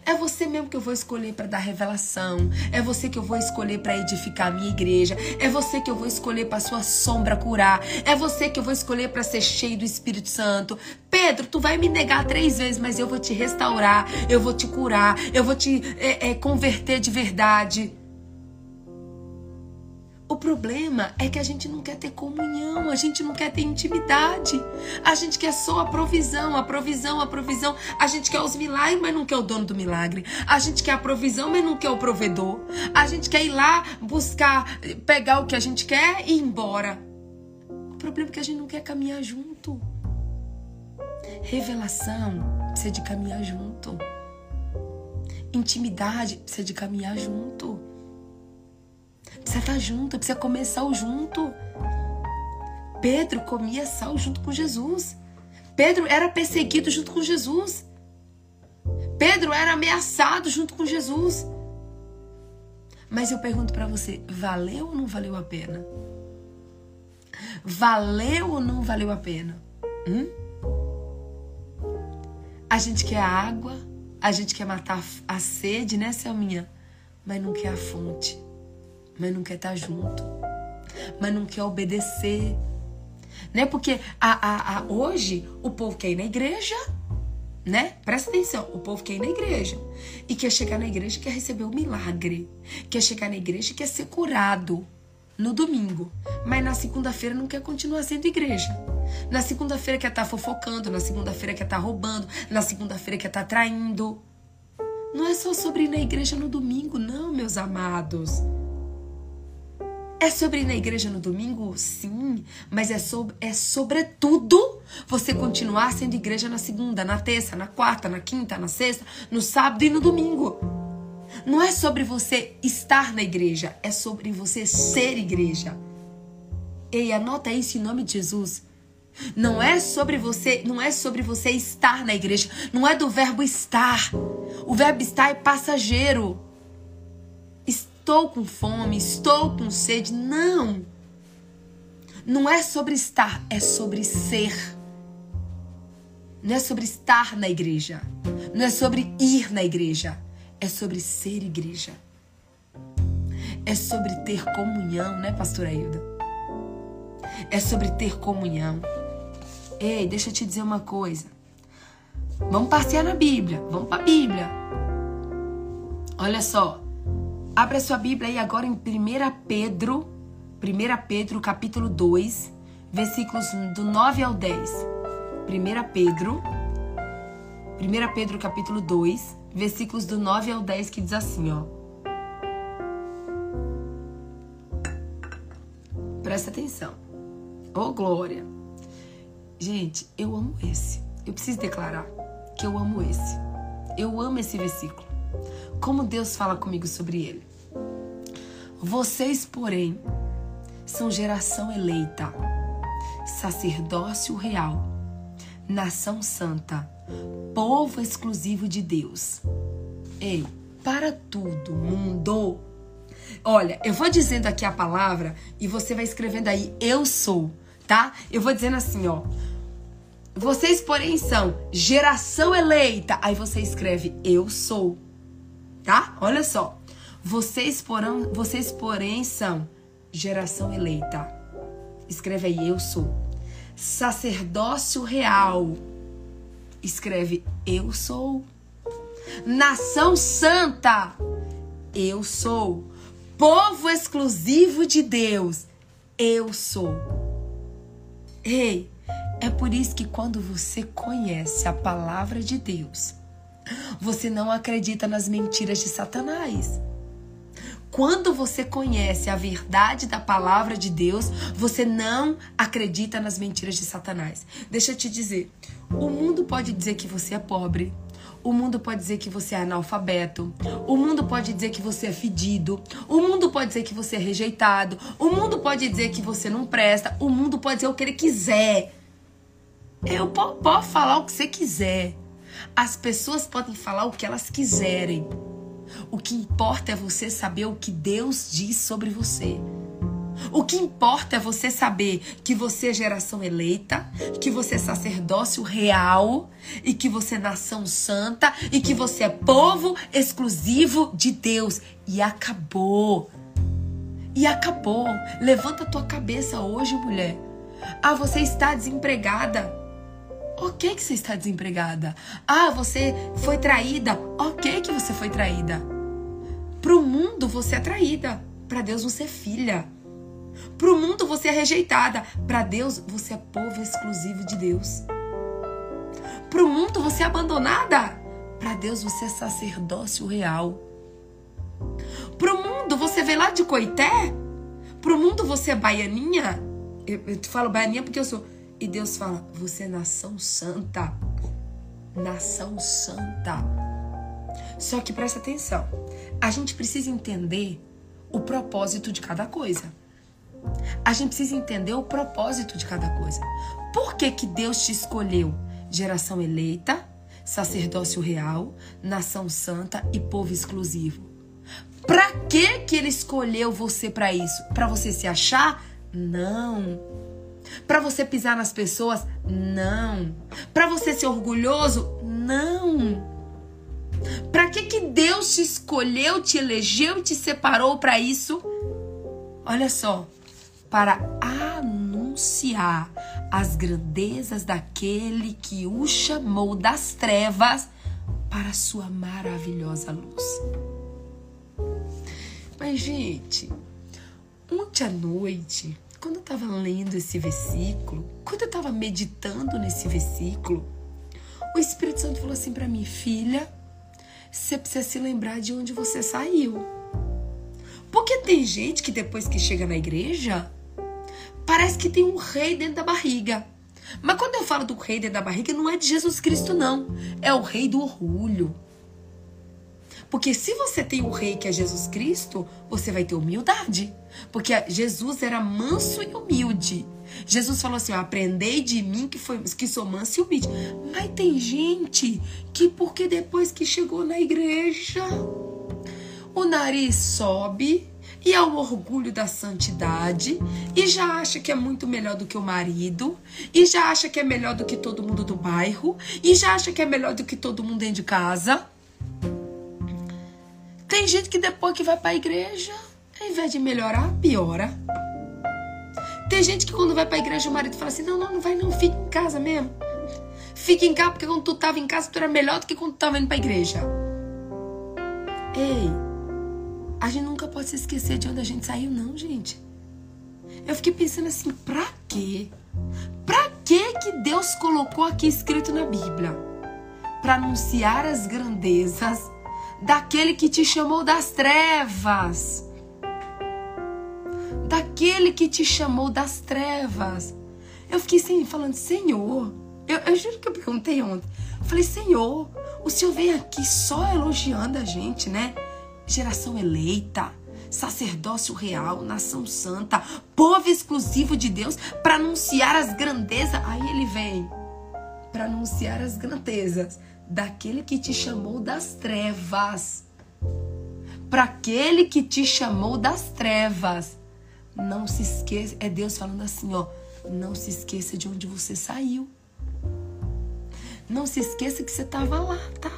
É você mesmo que eu vou escolher para dar revelação. É você que eu vou escolher para edificar a minha igreja. É você que eu vou escolher para sua sombra curar. É você que eu vou escolher para ser cheio do Espírito Santo. Pedro, tu vai me negar três vezes, mas eu vou te restaurar. Eu vou te curar. Eu vou te é, é, converter de verdade. O problema é que a gente não quer ter comunhão, a gente não quer ter intimidade. A gente quer só a provisão, a provisão, a provisão. A gente quer os milagres, mas não quer o dono do milagre. A gente quer a provisão, mas não quer o provedor. A gente quer ir lá buscar, pegar o que a gente quer e ir embora. O problema é que a gente não quer caminhar junto. Revelação precisa de caminhar junto. Intimidade precisa de caminhar junto. Precisa estar junto, precisa comer sal junto. Pedro comia sal junto com Jesus. Pedro era perseguido junto com Jesus. Pedro era ameaçado junto com Jesus. Mas eu pergunto para você, valeu ou não valeu a pena? Valeu ou não valeu a pena? Hum? A gente quer a água, a gente quer matar a sede, né, Selminha? Mas não quer a fonte mas não quer estar junto, mas não quer obedecer. Né? Porque a, a, a, hoje o povo quer ir na igreja, né? Presta atenção, o povo quer ir na igreja e quer chegar na igreja quer receber o milagre, quer chegar na igreja quer ser curado no domingo, mas na segunda-feira não quer continuar sendo igreja. Na segunda-feira quer estar fofocando, na segunda-feira quer estar roubando, na segunda-feira quer estar traindo. Não é só sobre ir na igreja no domingo, não, meus amados. É sobre ir na igreja no domingo? Sim, mas é, sobre, é sobretudo você continuar sendo igreja na segunda, na terça, na quarta, na quinta, na sexta, no sábado e no domingo. Não é sobre você estar na igreja, é sobre você ser igreja. Ei, anota isso em nome de Jesus. Não é sobre você, não é sobre você estar na igreja, não é do verbo estar. O verbo estar é passageiro estou com fome, estou com sede. Não. Não é sobre estar, é sobre ser. Não é sobre estar na igreja. Não é sobre ir na igreja. É sobre ser igreja. É sobre ter comunhão, né, pastora Hilda? É sobre ter comunhão. Ei, deixa eu te dizer uma coisa. Vamos passear na Bíblia. Vamos para a Bíblia. Olha só. Abra sua Bíblia aí agora em 1 Pedro, 1 Pedro capítulo 2, versículos do 9 ao 10. 1 Pedro, 1 Pedro capítulo 2, versículos do 9 ao 10 que diz assim, ó. Presta atenção. Oh, glória. Gente, eu amo esse. Eu preciso declarar que eu amo esse. Eu amo esse versículo como Deus fala comigo sobre ele. Vocês, porém, são geração eleita, sacerdócio real, nação santa, povo exclusivo de Deus. Ei, para tudo, mundo. Olha, eu vou dizendo aqui a palavra e você vai escrevendo aí eu sou, tá? Eu vou dizendo assim, ó. Vocês, porém, são geração eleita. Aí você escreve eu sou tá? Olha só. Vocês, porão, vocês porém, são geração eleita. Escreve aí, eu sou. Sacerdócio real. Escreve eu sou. Nação santa. Eu sou. Povo exclusivo de Deus. Eu sou. Ei, é por isso que quando você conhece a palavra de Deus, você não acredita nas mentiras de Satanás. Quando você conhece a verdade da palavra de Deus, você não acredita nas mentiras de Satanás. Deixa eu te dizer, o mundo pode dizer que você é pobre. O mundo pode dizer que você é analfabeto. O mundo pode dizer que você é fedido. O mundo pode dizer que você é rejeitado. O mundo pode dizer que você não presta. O mundo pode dizer o que ele quiser. Eu posso falar o que você quiser. As pessoas podem falar o que elas quiserem. O que importa é você saber o que Deus diz sobre você. O que importa é você saber que você é geração eleita, que você é sacerdócio real e que você é nação santa e que você é povo exclusivo de Deus. E acabou. E acabou. Levanta a tua cabeça hoje, mulher. Ah, você está desempregada. Ok que você está desempregada. Ah, você foi traída. Ok que você foi traída. Para o mundo você é traída. Para Deus você é filha. Para o mundo você é rejeitada. Para Deus você é povo exclusivo de Deus. Para o mundo você é abandonada. Para Deus você é sacerdócio real. Para o mundo você veio lá de Coité. Para o mundo você é baianinha. Eu, eu te falo baianinha porque eu sou e Deus fala: Você é nação santa. Nação santa. Só que presta atenção. A gente precisa entender o propósito de cada coisa. A gente precisa entender o propósito de cada coisa. Por que, que Deus te escolheu? Geração eleita, sacerdócio real, nação santa e povo exclusivo. Para que que ele escolheu você para isso? Para você se achar? Não. Para você pisar nas pessoas? Não. Para você ser orgulhoso? Não. Para que que Deus te escolheu, te elegeu e te separou para isso? Olha só, para anunciar as grandezas daquele que o chamou das trevas para a sua maravilhosa luz. Mas gente, ontem à noite quando eu estava lendo esse versículo, quando eu estava meditando nesse versículo, o Espírito Santo falou assim para mim, filha, você precisa se lembrar de onde você saiu. Porque tem gente que depois que chega na igreja, parece que tem um rei dentro da barriga. Mas quando eu falo do rei dentro da barriga, não é de Jesus Cristo, não. É o rei do orgulho. Porque se você tem o rei que é Jesus Cristo, você vai ter humildade. Porque Jesus era manso e humilde. Jesus falou assim: aprendei de mim que, foi, que sou manso e humilde. Mas tem gente que, porque depois que chegou na igreja, o nariz sobe e é o orgulho da santidade e já acha que é muito melhor do que o marido e já acha que é melhor do que todo mundo do bairro e já acha que é melhor do que todo mundo dentro de casa. Tem gente que depois que vai para a igreja ao invés de melhorar, piora. Tem gente que quando vai pra igreja o marido fala assim: não, não, não vai, não, fica em casa mesmo. Fica em casa porque quando tu tava em casa tu era melhor do que quando tu tava indo pra igreja. Ei, a gente nunca pode se esquecer de onde a gente saiu, não, gente. Eu fiquei pensando assim: pra quê? Pra que que Deus colocou aqui escrito na Bíblia? Para anunciar as grandezas daquele que te chamou das trevas daquele que te chamou das trevas. Eu fiquei assim, falando, Senhor, eu, eu juro que eu perguntei ontem. Eu falei, Senhor, o Senhor vem aqui só elogiando a gente, né? Geração eleita, sacerdócio real, nação santa, povo exclusivo de Deus, para anunciar as grandezas. Aí ele vem para anunciar as grandezas daquele que te chamou das trevas. Para aquele que te chamou das trevas não se esqueça, é Deus falando assim, ó, não se esqueça de onde você saiu. Não se esqueça que você estava lá, tá?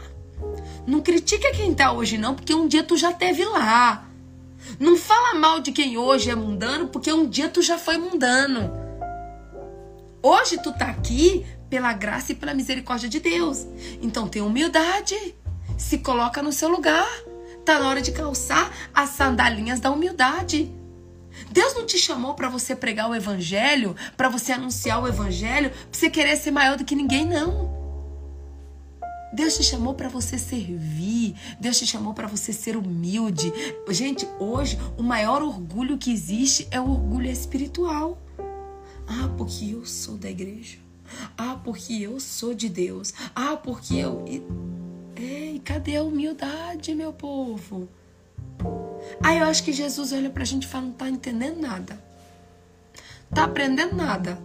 Não critica quem tá hoje não, porque um dia tu já teve lá. Não fala mal de quem hoje é mundano, porque um dia tu já foi mundano. Hoje tu tá aqui pela graça e pela misericórdia de Deus. Então tem humildade. Se coloca no seu lugar. Tá na hora de calçar as sandalinhas da humildade. Deus não te chamou para você pregar o evangelho, para você anunciar o evangelho, para você querer ser maior do que ninguém, não. Deus te chamou para você servir. Deus te chamou para você ser humilde. Gente, hoje o maior orgulho que existe é o orgulho espiritual. Ah, porque eu sou da igreja. Ah, porque eu sou de Deus. Ah, porque eu. Ei, cadê a humildade, meu povo? Aí eu acho que Jesus olha pra gente e fala: não tá entendendo nada. Tá aprendendo nada.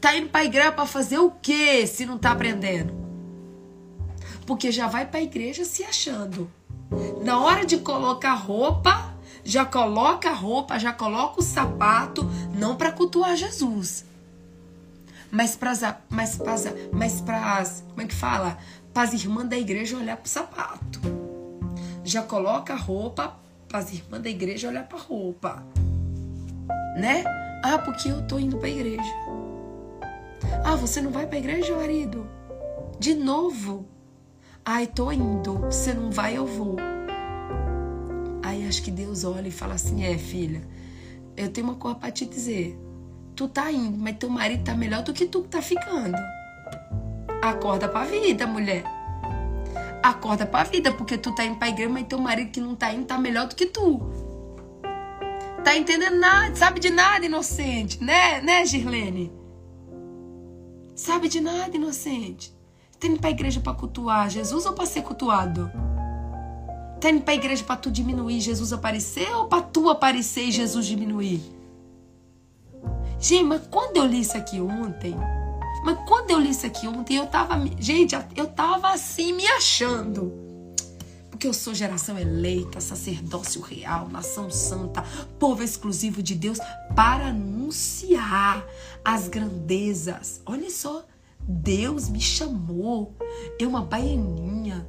Tá indo pra igreja pra fazer o quê se não tá aprendendo? Porque já vai para a igreja se achando. Na hora de colocar roupa, já coloca a roupa, já coloca o sapato, não para cultuar Jesus. Mas para mas pras, mas pras, como é que fala? Para as irmãs da igreja olhar para o sapato. Já coloca a roupa para as irmãs da igreja olhar para a roupa. Né? Ah, porque eu tô indo para a igreja. Ah, você não vai para a igreja, marido? De novo. Ai, tô indo. Você não vai, eu vou. Aí acho que Deus olha e fala assim: É, filha, eu tenho uma coisa pra te dizer. Tu tá indo, mas teu marido tá melhor do que tu que tá ficando. Acorda pra vida, mulher. Acorda pra vida, porque tu tá indo pra igreja, mas teu marido que não tá indo tá melhor do que tu. Tá entendendo nada, sabe de nada, inocente, né, né, Girlene? Sabe de nada, inocente. Tá indo pra igreja pra cultuar Jesus ou pra ser cultuado? Tá indo pra igreja pra tu diminuir Jesus aparecer ou pra tu aparecer e Jesus diminuir? Gente, mas quando eu li isso aqui ontem, mas quando eu li isso aqui ontem, eu tava, gente, eu tava assim me achando. Porque eu sou geração eleita, sacerdócio real, nação santa, povo exclusivo de Deus, para anunciar as grandezas. Olha só, Deus me chamou. Eu, uma baianinha,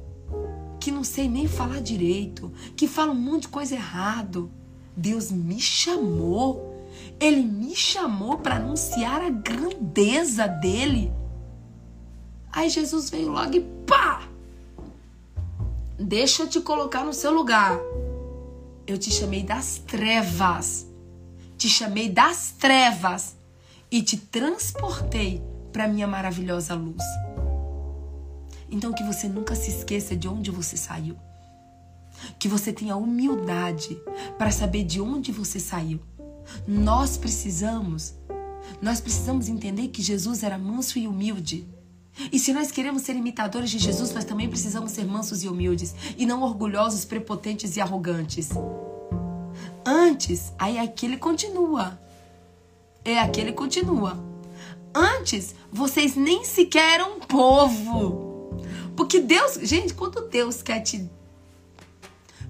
que não sei nem falar direito, que fala um monte de coisa errado. Deus me chamou. Ele me chamou para anunciar a grandeza dele. Aí Jesus veio logo e pá! Deixa eu te colocar no seu lugar. Eu te chamei das trevas. Te chamei das trevas e te transportei para minha maravilhosa luz. Então que você nunca se esqueça de onde você saiu. Que você tenha humildade para saber de onde você saiu. Nós precisamos, nós precisamos entender que Jesus era manso e humilde. E se nós queremos ser imitadores de Jesus, nós também precisamos ser mansos e humildes e não orgulhosos, prepotentes e arrogantes. Antes, aí aquele continua. É aquele continua. Antes, vocês nem sequer eram povo. Porque Deus, gente, quando Deus quer te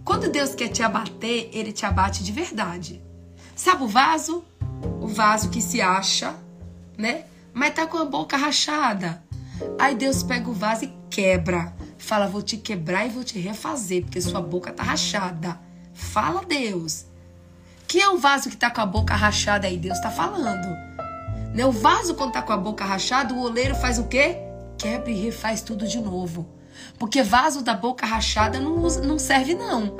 quando Deus quer te abater, ele te abate de verdade. Sabe o vaso? O vaso que se acha, né? Mas tá com a boca rachada. Aí Deus pega o vaso e quebra. Fala, vou te quebrar e vou te refazer, porque sua boca tá rachada. Fala, Deus. Quem é o vaso que tá com a boca rachada aí? Deus tá falando. Né? O vaso, quando tá com a boca rachada, o oleiro faz o quê? Quebra e refaz tudo de novo. Porque vaso da boca rachada não, não serve, não.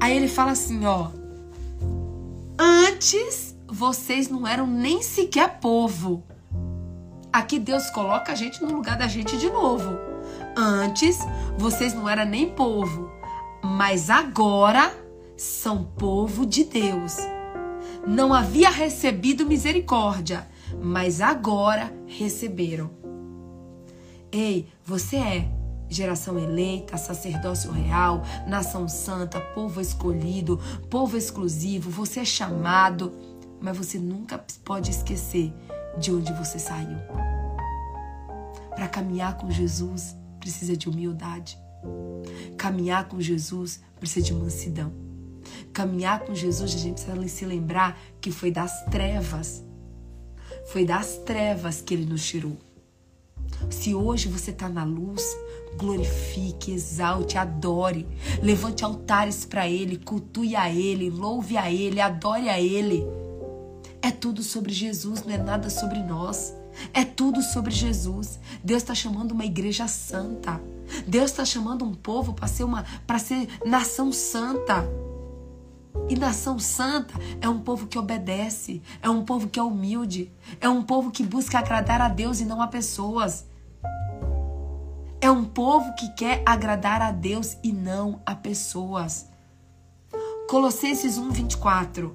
Aí ele fala assim, ó. Antes vocês não eram nem sequer povo. Aqui Deus coloca a gente no lugar da gente de novo. Antes vocês não eram nem povo, mas agora são povo de Deus não havia recebido misericórdia, mas agora receberam. Ei, você é geração eleita, sacerdócio real, nação santa, povo escolhido, povo exclusivo, você é chamado, mas você nunca pode esquecer de onde você saiu. Para caminhar com Jesus, precisa de humildade. Caminhar com Jesus precisa de mansidão. Caminhar com Jesus, a gente precisa se lembrar que foi das trevas. Foi das trevas que ele nos tirou. Se hoje você está na luz, glorifique, exalte, adore, levante altares para Ele, cultue a Ele, louve a Ele, adore a Ele. É tudo sobre Jesus, não é nada sobre nós. É tudo sobre Jesus. Deus está chamando uma igreja santa. Deus está chamando um povo para ser uma, para ser nação santa. E nação santa é um povo que obedece, é um povo que é humilde, é um povo que busca agradar a Deus e não a pessoas. É um povo que quer agradar a Deus e não a pessoas. Colossenses 1, 24.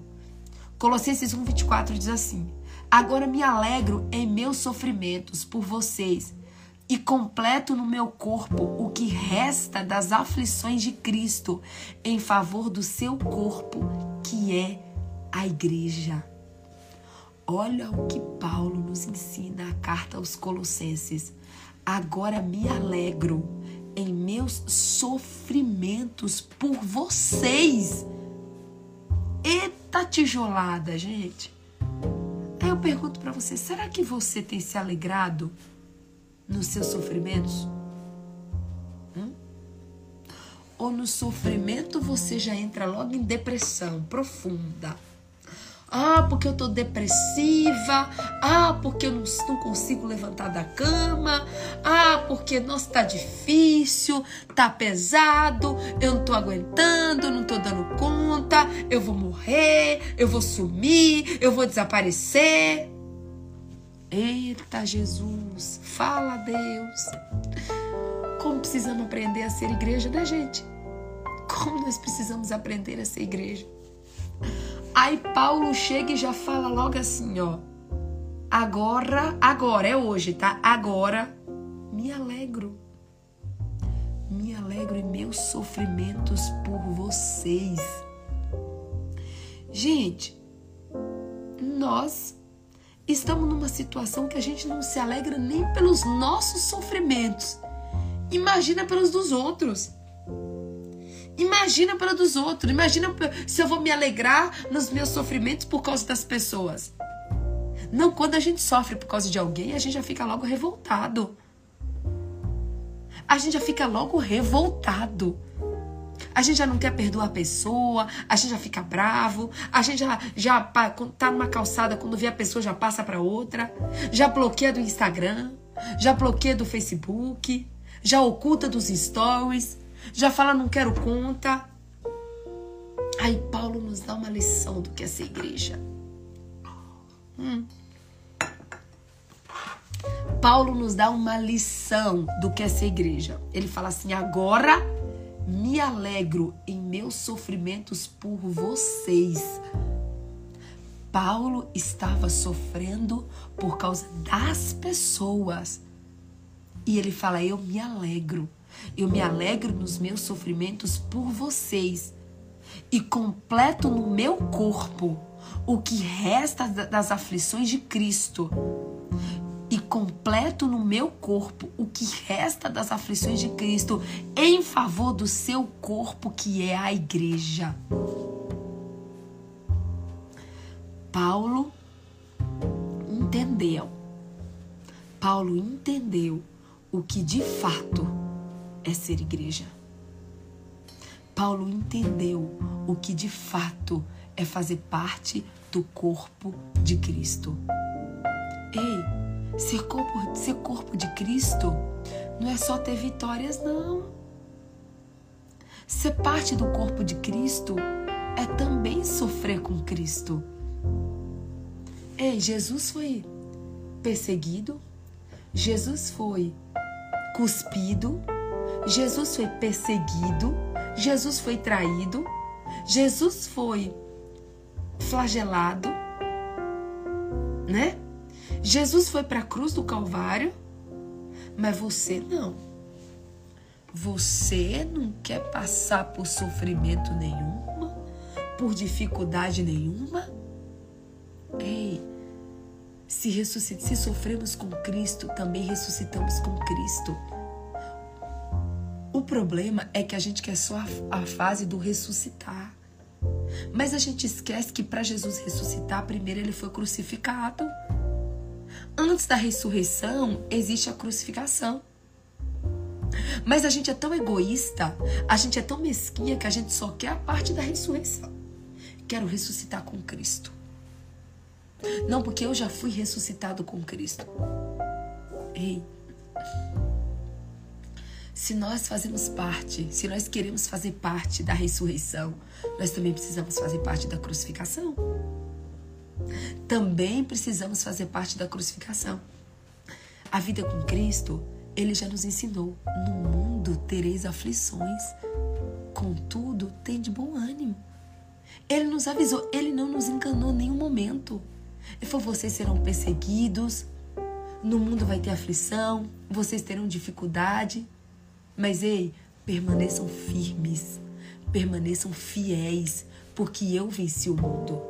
Colossenses 1, 24 diz assim: Agora me alegro em meus sofrimentos por vocês e completo no meu corpo o que resta das aflições de Cristo em favor do seu corpo, que é a igreja. Olha o que Paulo nos ensina na carta aos Colossenses. Agora me alegro em meus sofrimentos por vocês. Eita tijolada, gente. Aí eu pergunto para você, será que você tem se alegrado nos seus sofrimentos? Hum? Ou no sofrimento você já entra logo em depressão profunda? Ah, porque eu tô depressiva. Ah, porque eu não, não, consigo levantar da cama. Ah, porque, nossa, tá difícil, tá pesado, eu não tô aguentando, não tô dando conta, eu vou morrer, eu vou sumir, eu vou desaparecer. Eita Jesus, fala Deus. Como precisamos aprender a ser igreja, né, gente? Como nós precisamos aprender a ser igreja? Aí Paulo chega e já fala logo assim, ó. Agora, agora, é hoje, tá? Agora me alegro. Me alegro em meus sofrimentos por vocês. Gente, nós estamos numa situação que a gente não se alegra nem pelos nossos sofrimentos. Imagina pelos dos outros. Imagina pela dos outros. Imagina se eu vou me alegrar nos meus sofrimentos por causa das pessoas. Não, quando a gente sofre por causa de alguém, a gente já fica logo revoltado. A gente já fica logo revoltado. A gente já não quer perdoar a pessoa, a gente já fica bravo, a gente já, já tá numa calçada, quando vê a pessoa já passa para outra, já bloqueia do Instagram, já bloqueia do Facebook, já oculta dos stories, já fala não quero conta. Aí Paulo nos dá uma lição do que é ser igreja. Hum. Paulo nos dá uma lição do que é ser igreja. Ele fala assim: agora me alegro em meus sofrimentos por vocês. Paulo estava sofrendo por causa das pessoas. E ele fala: Eu me alegro. Eu me alegro nos meus sofrimentos por vocês. E completo no meu corpo o que resta das aflições de Cristo e completo no meu corpo o que resta das aflições de Cristo em favor do seu corpo, que é a igreja. Paulo entendeu. Paulo entendeu o que de fato é ser igreja. Paulo entendeu o que de fato é fazer parte do corpo de Cristo. Ei, Ser corpo, ser corpo de Cristo não é só ter vitórias, não. Ser parte do corpo de Cristo é também sofrer com Cristo. Ei, Jesus foi perseguido, Jesus foi cuspido, Jesus foi perseguido, Jesus foi traído, Jesus foi flagelado, né? Jesus foi para a cruz do Calvário, mas você não. Você não quer passar por sofrimento nenhuma, por dificuldade nenhuma? Ei, se, se sofremos com Cristo, também ressuscitamos com Cristo. O problema é que a gente quer só a, a fase do ressuscitar. Mas a gente esquece que para Jesus ressuscitar, primeiro ele foi crucificado. Antes da ressurreição, existe a crucificação. Mas a gente é tão egoísta, a gente é tão mesquinha que a gente só quer a parte da ressurreição. Quero ressuscitar com Cristo. Não, porque eu já fui ressuscitado com Cristo. Ei. Se nós fazemos parte, se nós queremos fazer parte da ressurreição, nós também precisamos fazer parte da crucificação. Também precisamos fazer parte da crucificação. A vida com Cristo, ele já nos ensinou: no mundo tereis aflições, contudo, tem de bom ânimo. Ele nos avisou, ele não nos enganou em nenhum momento. Ele falou: vocês serão perseguidos, no mundo vai ter aflição, vocês terão dificuldade. Mas ei, permaneçam firmes, permaneçam fiéis, porque eu venci o mundo.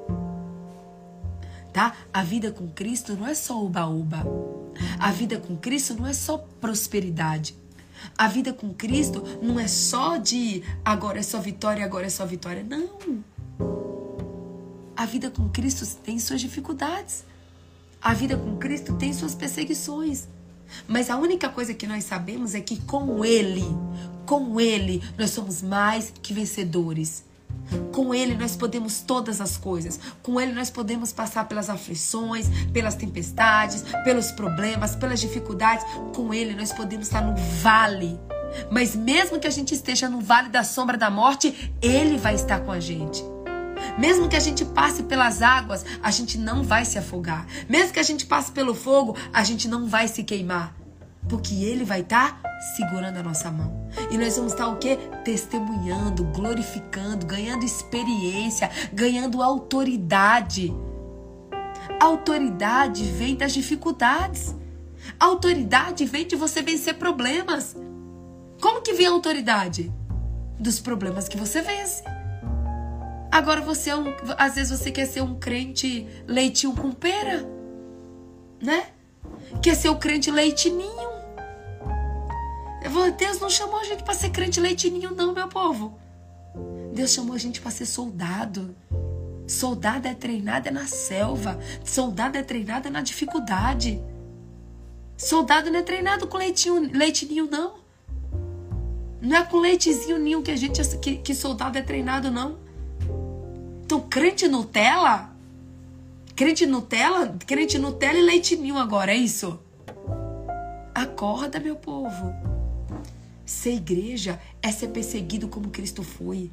Tá? A vida com Cristo não é só oba-oba. A vida com Cristo não é só prosperidade. A vida com Cristo não é só de agora é só vitória, agora é só vitória. Não. A vida com Cristo tem suas dificuldades. A vida com Cristo tem suas perseguições. Mas a única coisa que nós sabemos é que com Ele, com Ele, nós somos mais que vencedores. Com Ele nós podemos todas as coisas. Com Ele nós podemos passar pelas aflições, pelas tempestades, pelos problemas, pelas dificuldades. Com Ele nós podemos estar no vale. Mas mesmo que a gente esteja no vale da sombra da morte, Ele vai estar com a gente. Mesmo que a gente passe pelas águas, a gente não vai se afogar. Mesmo que a gente passe pelo fogo, a gente não vai se queimar. Porque Ele vai estar tá segurando a nossa mão. E nós vamos estar tá o quê? Testemunhando, glorificando, ganhando experiência, ganhando autoridade. autoridade vem das dificuldades. autoridade vem de você vencer problemas. Como que vem a autoridade? Dos problemas que você vence. Agora você é um, às vezes você quer ser um crente leitinho com pera, né? Quer ser o crente leitinho. Deus não chamou a gente para ser crente leitinho não, meu povo. Deus chamou a gente para ser soldado. Soldado é treinado é na selva. Soldado é treinado é na dificuldade. Soldado não é treinado com leitinho, leitinho não. Não é com leitezinho ninho que a gente que, que soldado é treinado não. Então, crente Nutella? Crente Nutella? Crente Nutella e leite ninho agora, é isso? Acorda, meu povo. Ser igreja é ser perseguido como Cristo foi.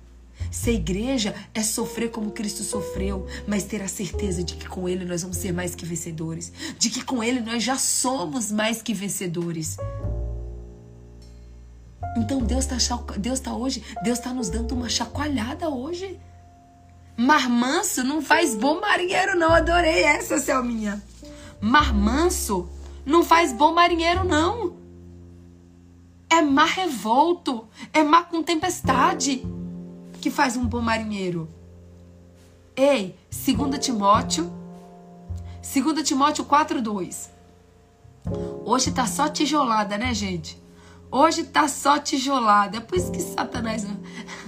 Ser igreja é sofrer como Cristo sofreu, mas ter a certeza de que com Ele nós vamos ser mais que vencedores. De que com Ele nós já somos mais que vencedores. Então Deus está Deus tá hoje, Deus está nos dando uma chacoalhada hoje. Mar manso não faz bom marinheiro, não. Adorei essa, Selminha. Mar manso não faz bom marinheiro, não. É mar revolto, é mar com tempestade que faz um bom marinheiro. Ei, 2 Timóteo, 2 Timóteo 4:2. Hoje tá só tijolada, né, gente? Hoje tá só tijolada. É por isso que Satanás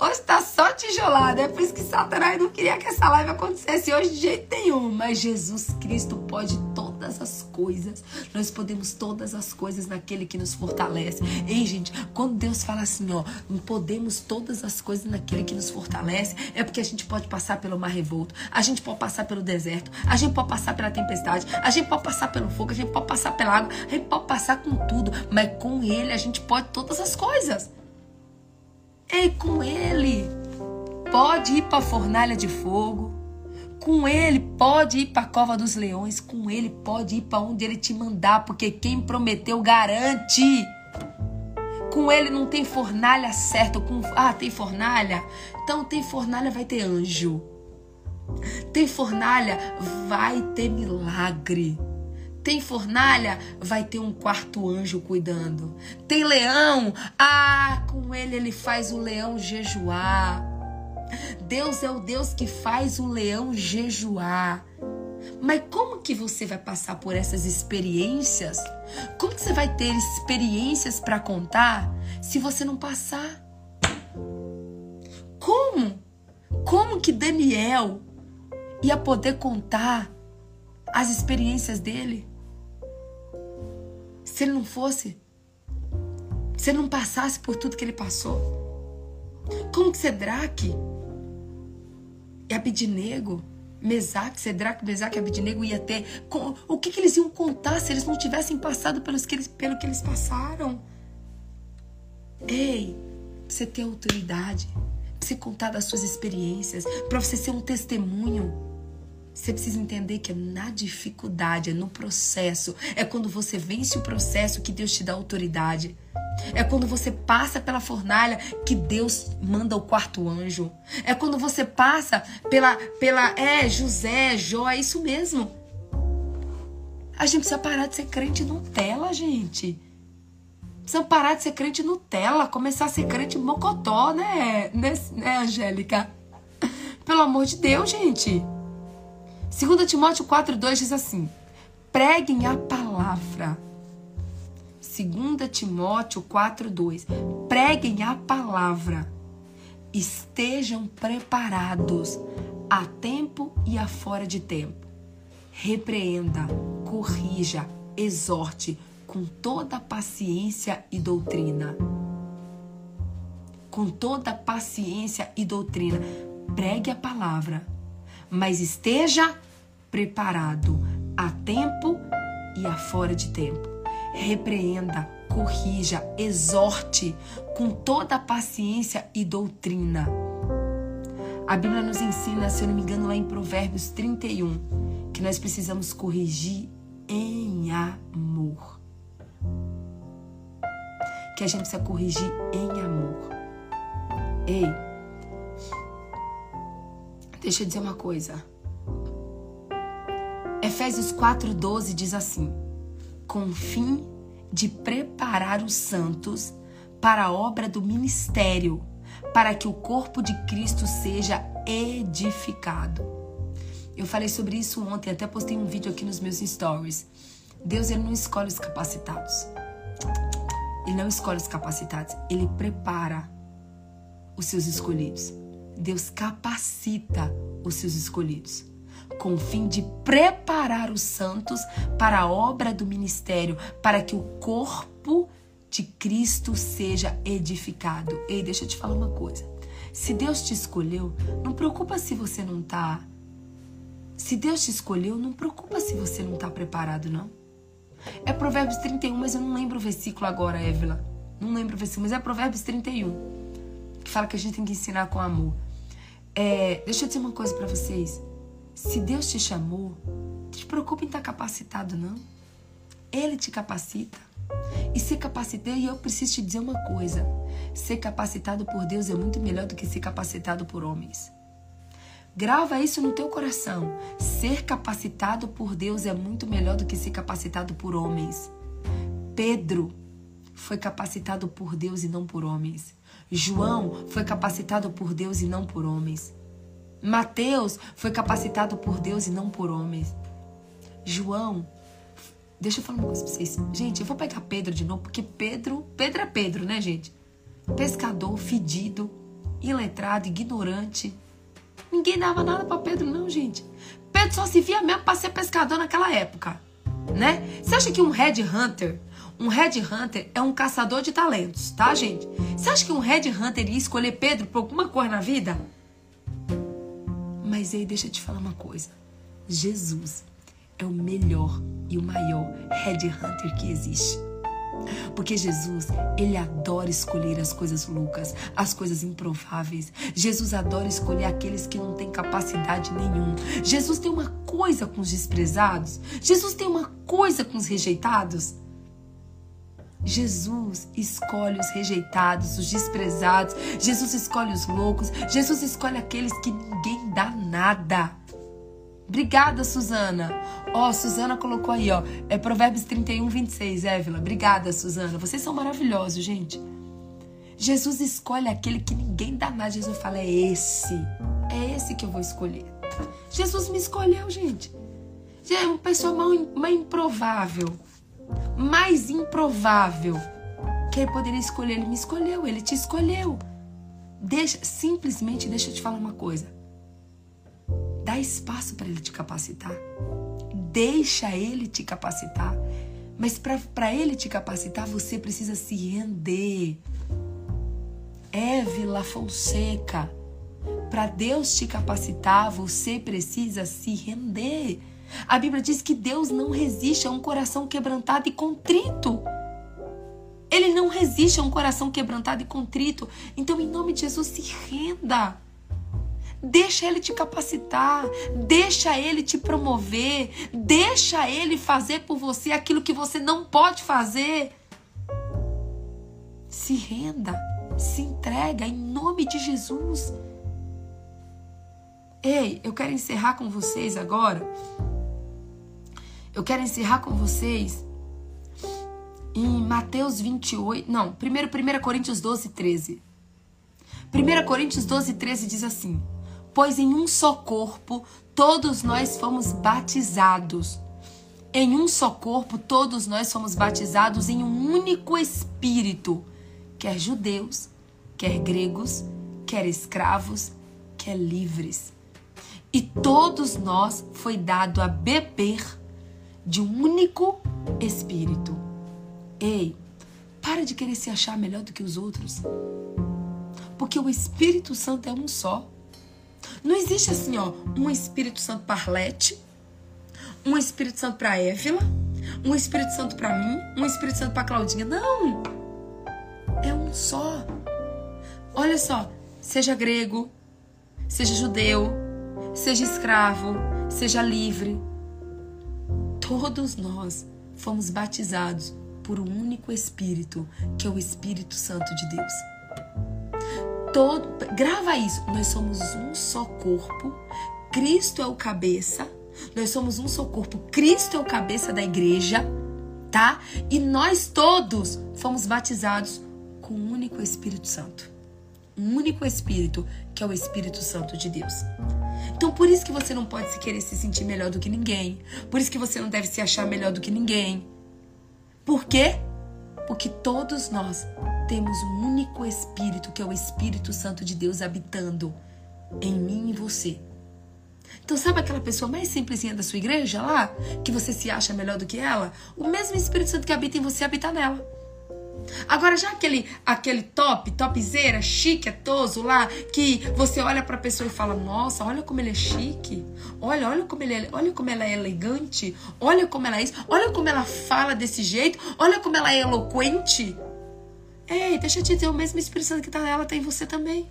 Hoje tá só tijolada. É por isso que Satanás não queria que essa live acontecesse hoje de jeito nenhum. Mas Jesus Cristo pode todas as coisas. Nós podemos todas as coisas naquele que nos fortalece. Ei, gente, quando Deus fala assim, ó, podemos todas as coisas naquele que nos fortalece, é porque a gente pode passar pelo mar revolto, a gente pode passar pelo deserto, a gente pode passar pela tempestade, a gente pode passar pelo fogo, a gente pode passar pela água, a gente pode passar com tudo, mas com Ele a gente pode todas as coisas. Ei, com ele pode ir para a fornalha de fogo. Com ele pode ir para a cova dos leões. Com ele pode ir para onde ele te mandar, porque quem prometeu garante. Com ele não tem fornalha certa. Com ah, tem fornalha. Então tem fornalha, vai ter anjo. Tem fornalha, vai ter milagre. Tem fornalha? Vai ter um quarto anjo cuidando. Tem leão? Ah, com ele ele faz o leão jejuar. Deus é o Deus que faz o leão jejuar. Mas como que você vai passar por essas experiências? Como que você vai ter experiências para contar se você não passar? Como? Como que Daniel ia poder contar as experiências dele? Se ele não fosse, se ele não passasse por tudo que ele passou, como que Sedraque e Abidinego Mesaque, Sedraque, Mesaque e Abednego ia ter. O que, que, eles iam contar se eles não tivessem passado pelos que eles, pelo que eles passaram? Ei, você ter autoridade, pra você contar das suas experiências, para você ser um testemunho. Você precisa entender que é na dificuldade, é no processo, é quando você vence o processo que Deus te dá autoridade. É quando você passa pela fornalha que Deus manda o quarto anjo. É quando você passa pela pela é José, Jó, é isso mesmo. A gente precisa parar de ser crente Nutella, gente. Precisa parar de ser crente Nutella, começar a ser crente mocotó, né, né, né Angélica? Pelo amor de Deus, gente. 2 Timóteo 4,2 diz assim: preguem a palavra 2 Timóteo 4:2. Preguem a palavra. Estejam preparados a tempo e a fora de tempo. Repreenda, corrija, exorte com toda paciência e doutrina. Com toda paciência e doutrina. Pregue a palavra, mas esteja preparado a tempo e a fora de tempo repreenda, corrija, exorte com toda a paciência e doutrina. A Bíblia nos ensina, se eu não me engano, lá em Provérbios 31, que nós precisamos corrigir em amor. Que a gente precisa corrigir em amor. Ei, deixa eu dizer uma coisa. Efésios 4,12 diz assim: com o fim de preparar os santos para a obra do ministério, para que o corpo de Cristo seja edificado. Eu falei sobre isso ontem, até postei um vídeo aqui nos meus stories. Deus ele não escolhe os capacitados. Ele não escolhe os capacitados, ele prepara os seus escolhidos. Deus capacita os seus escolhidos com o fim de preparar os santos para a obra do ministério, para que o corpo de Cristo seja edificado. Ei, deixa eu te falar uma coisa. Se Deus te escolheu, não preocupa se você não tá. Se Deus te escolheu, não preocupa se você não tá preparado, não. É Provérbios 31, mas eu não lembro o versículo agora, Évila. Não lembro o versículo, mas é Provérbios 31, que fala que a gente tem que ensinar com amor. É, deixa eu dizer uma coisa para vocês. Se Deus te chamou, não te preocupe em estar capacitado, não. Ele te capacita. E ser capacitado, e eu preciso te dizer uma coisa: ser capacitado por Deus é muito melhor do que ser capacitado por homens. Grava isso no teu coração. Ser capacitado por Deus é muito melhor do que ser capacitado por homens. Pedro foi capacitado por Deus e não por homens. João foi capacitado por Deus e não por homens. Mateus foi capacitado por Deus e não por homens. João, deixa eu falar uma coisa pra vocês. Gente, eu vou pegar Pedro de novo, porque Pedro, Pedro é Pedro, né, gente? Pescador, fedido, iletrado, ignorante. Ninguém dava nada para Pedro, não, gente. Pedro só se via mesmo para ser pescador naquela época, né? Você acha que um Red Hunter, um Red Hunter é um caçador de talentos, tá, gente? Você acha que um Red Hunter ia escolher Pedro por alguma coisa na vida? Mas aí deixa eu te falar uma coisa. Jesus é o melhor e o maior headhunter que existe. Porque Jesus, ele adora escolher as coisas loucas, as coisas improváveis. Jesus adora escolher aqueles que não têm capacidade nenhuma. Jesus tem uma coisa com os desprezados. Jesus tem uma coisa com os rejeitados. Jesus escolhe os rejeitados, os desprezados. Jesus escolhe os loucos. Jesus escolhe aqueles que ninguém dá nada. Obrigada, Suzana. Ó, oh, Suzana colocou aí, ó. É Provérbios 31, 26, Évila. Obrigada, Suzana. Vocês são maravilhosos, gente. Jesus escolhe aquele que ninguém dá nada. Jesus fala: é esse. É esse que eu vou escolher. Jesus me escolheu, gente. É uma pessoa mal improvável mais improvável que ele poderia escolher. Ele me escolheu, ele te escolheu. Deixa, simplesmente deixa eu te falar uma coisa. Dá espaço para ele te capacitar. Deixa ele te capacitar. Mas para ele te capacitar, você precisa se render. Évila Fonseca, para Deus te capacitar, você precisa se render. A Bíblia diz que Deus não resiste a um coração quebrantado e contrito. Ele não resiste a um coração quebrantado e contrito. Então, em nome de Jesus, se renda. Deixa ele te capacitar, deixa ele te promover, deixa ele fazer por você aquilo que você não pode fazer. Se renda, se entrega em nome de Jesus. Ei, eu quero encerrar com vocês agora. Eu quero encerrar com vocês em Mateus 28, não, primeiro 1 Coríntios 12, 13. 1 Coríntios 12, 13 diz assim: Pois em um só corpo todos nós fomos batizados. Em um só corpo todos nós fomos batizados em um único espírito, quer judeus, quer gregos, quer escravos, quer livres. E todos nós foi dado a beber de um único espírito. Ei, para de querer se achar melhor do que os outros. Porque o Espírito Santo é um só. Não existe assim, ó, um Espírito Santo para Arlete, um Espírito Santo para Évila, um Espírito Santo para mim, um Espírito Santo para Claudinha. Não! É um só. Olha só, seja grego, seja judeu, seja escravo, seja livre. Todos nós fomos batizados por um único Espírito, que é o Espírito Santo de Deus. Todo, grava isso. Nós somos um só corpo. Cristo é o cabeça. Nós somos um só corpo. Cristo é o cabeça da igreja, tá? E nós todos fomos batizados com um único Espírito Santo. Um único Espírito, que é o Espírito Santo de Deus. Então, por isso que você não pode se querer se sentir melhor do que ninguém. Por isso que você não deve se achar melhor do que ninguém. Por quê? Porque todos nós temos um único Espírito, que é o Espírito Santo de Deus habitando em mim e você. Então, sabe aquela pessoa mais simplesinha da sua igreja lá, que você se acha melhor do que ela? O mesmo Espírito Santo que habita em você habita nela. Agora, já aquele, aquele top, topzera, chique, atoso lá, que você olha pra pessoa e fala: Nossa, olha como ele é chique. Olha, olha como, ele é, olha como ela é elegante. Olha como ela é isso. Olha como ela fala desse jeito. Olha como ela é eloquente. Ei, deixa eu te dizer: o mesmo Espírito Santo que tá nela tá em você também.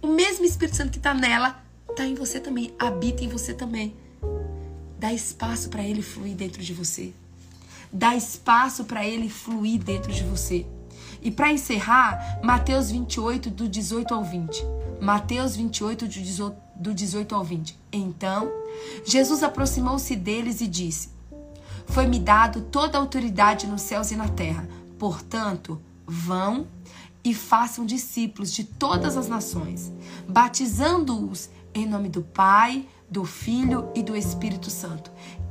O mesmo Espírito Santo que tá nela tá em você também. Habita em você também. Dá espaço para ele fluir dentro de você. Dá espaço para ele fluir dentro de você. E para encerrar, Mateus 28, do 18 ao 20. Mateus 28, do 18 ao 20. Então, Jesus aproximou-se deles e disse: Foi-me dado toda a autoridade nos céus e na terra. Portanto, vão e façam discípulos de todas as nações, batizando-os em nome do Pai, do Filho e do Espírito Santo,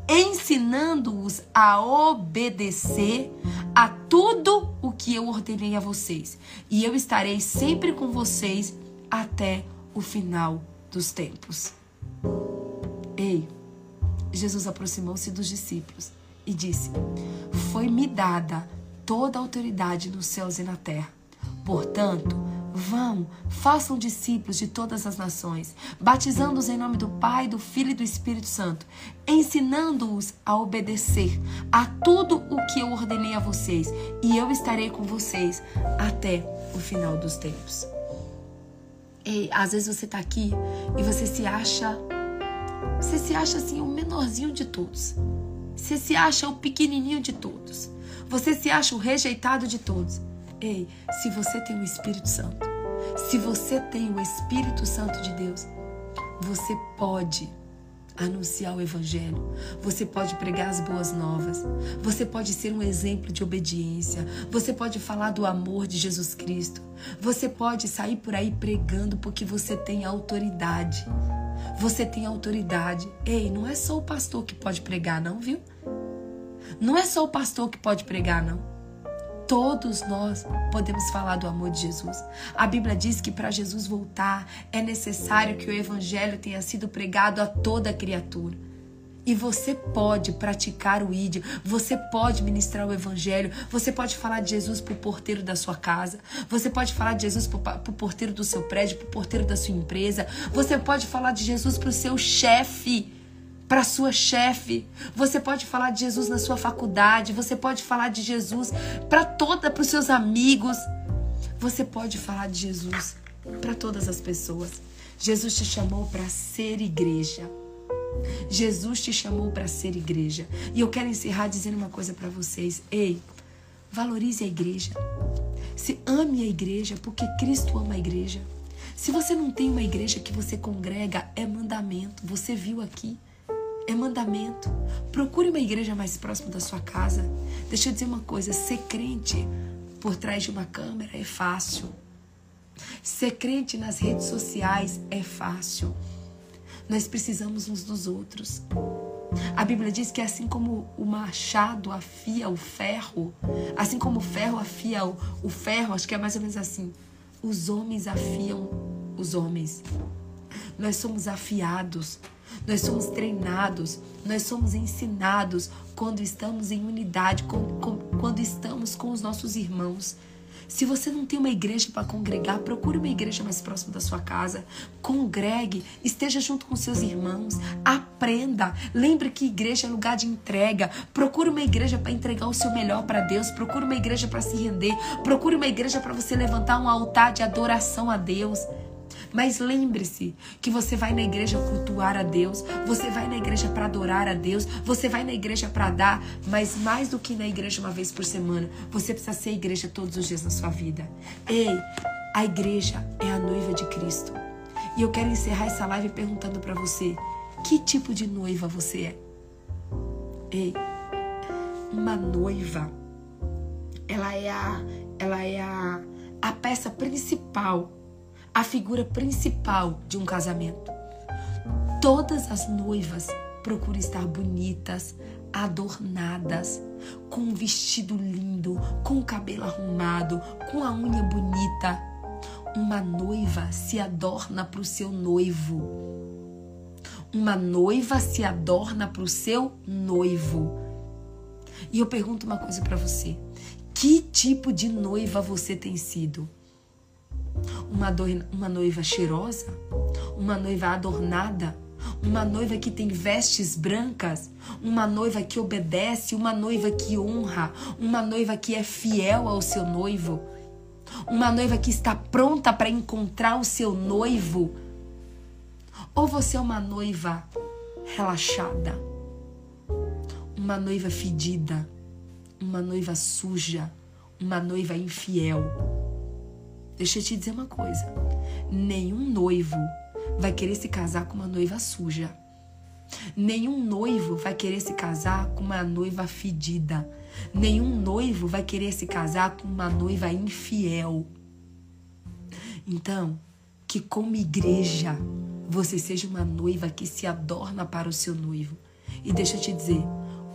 ensinando-os a obedecer a tudo o que eu ordenei a vocês. E eu estarei sempre com vocês até o final dos tempos. Ei, Jesus aproximou-se dos discípulos e disse: Foi-me dada toda a autoridade nos céus e na terra. Portanto, Vão, façam discípulos de todas as nações, batizando-os em nome do Pai, do Filho e do Espírito Santo, ensinando-os a obedecer a tudo o que eu ordenei a vocês, e eu estarei com vocês até o final dos tempos. E às vezes você está aqui e você se acha, você se acha assim o menorzinho de todos. Você se acha o pequenininho de todos. Você se acha o rejeitado de todos. Ei, se você tem o Espírito Santo, se você tem o Espírito Santo de Deus, você pode anunciar o Evangelho, você pode pregar as boas novas, você pode ser um exemplo de obediência, você pode falar do amor de Jesus Cristo, você pode sair por aí pregando porque você tem autoridade. Você tem autoridade. Ei, não é só o pastor que pode pregar, não, viu? Não é só o pastor que pode pregar, não. Todos nós podemos falar do amor de Jesus. A Bíblia diz que para Jesus voltar é necessário que o Evangelho tenha sido pregado a toda criatura. E você pode praticar o ídio, você pode ministrar o evangelho, você pode falar de Jesus pro porteiro da sua casa, você pode falar de Jesus pro, pro porteiro do seu prédio, pro porteiro da sua empresa, você pode falar de Jesus pro seu chefe para sua chefe. Você pode falar de Jesus na sua faculdade, você pode falar de Jesus para toda para os seus amigos. Você pode falar de Jesus para todas as pessoas. Jesus te chamou para ser igreja. Jesus te chamou para ser igreja. E eu quero encerrar dizendo uma coisa para vocês. Ei, valorize a igreja. Se ame a igreja, porque Cristo ama a igreja. Se você não tem uma igreja que você congrega, é mandamento. Você viu aqui. É mandamento. Procure uma igreja mais próxima da sua casa. Deixa eu dizer uma coisa: ser crente por trás de uma câmera é fácil. Ser crente nas redes sociais é fácil. Nós precisamos uns dos outros. A Bíblia diz que assim como o machado afia o ferro, assim como o ferro afia o, o ferro, acho que é mais ou menos assim, os homens afiam os homens. Nós somos afiados, nós somos treinados, nós somos ensinados quando estamos em unidade, quando estamos com os nossos irmãos. Se você não tem uma igreja para congregar, procure uma igreja mais próxima da sua casa. Congregue, esteja junto com seus irmãos, aprenda. Lembre que igreja é lugar de entrega. Procure uma igreja para entregar o seu melhor para Deus. Procure uma igreja para se render. Procure uma igreja para você levantar um altar de adoração a Deus. Mas lembre-se que você vai na igreja cultuar a Deus, você vai na igreja para adorar a Deus, você vai na igreja para dar, mas mais do que na igreja uma vez por semana, você precisa ser igreja todos os dias na sua vida. Ei, a igreja é a noiva de Cristo. E eu quero encerrar essa live perguntando para você: que tipo de noiva você é? Ei, uma noiva, ela é a, ela é a, a peça principal a figura principal de um casamento. Todas as noivas procuram estar bonitas, adornadas, com um vestido lindo, com o cabelo arrumado, com a unha bonita. Uma noiva se adorna para o seu noivo. Uma noiva se adorna para o seu noivo. E eu pergunto uma coisa para você: que tipo de noiva você tem sido? Uma, uma noiva cheirosa, uma noiva adornada, uma noiva que tem vestes brancas, uma noiva que obedece, uma noiva que honra, uma noiva que é fiel ao seu noivo, uma noiva que está pronta para encontrar o seu noivo. Ou você é uma noiva relaxada, uma noiva fedida, uma noiva suja, uma noiva infiel. Deixa eu te dizer uma coisa: nenhum noivo vai querer se casar com uma noiva suja. Nenhum noivo vai querer se casar com uma noiva fedida. Nenhum noivo vai querer se casar com uma noiva infiel. Então, que como igreja você seja uma noiva que se adorna para o seu noivo. E deixa eu te dizer,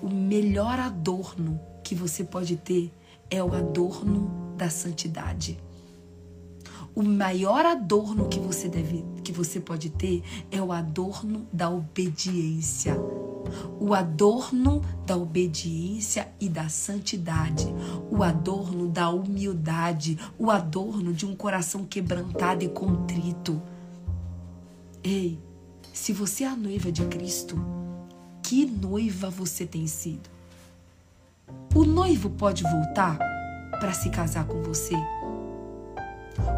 o melhor adorno que você pode ter é o adorno da santidade. O maior adorno que você deve, que você pode ter é o adorno da obediência. O adorno da obediência e da santidade, o adorno da humildade, o adorno de um coração quebrantado e contrito. Ei, se você é a noiva de Cristo, que noiva você tem sido? O noivo pode voltar para se casar com você?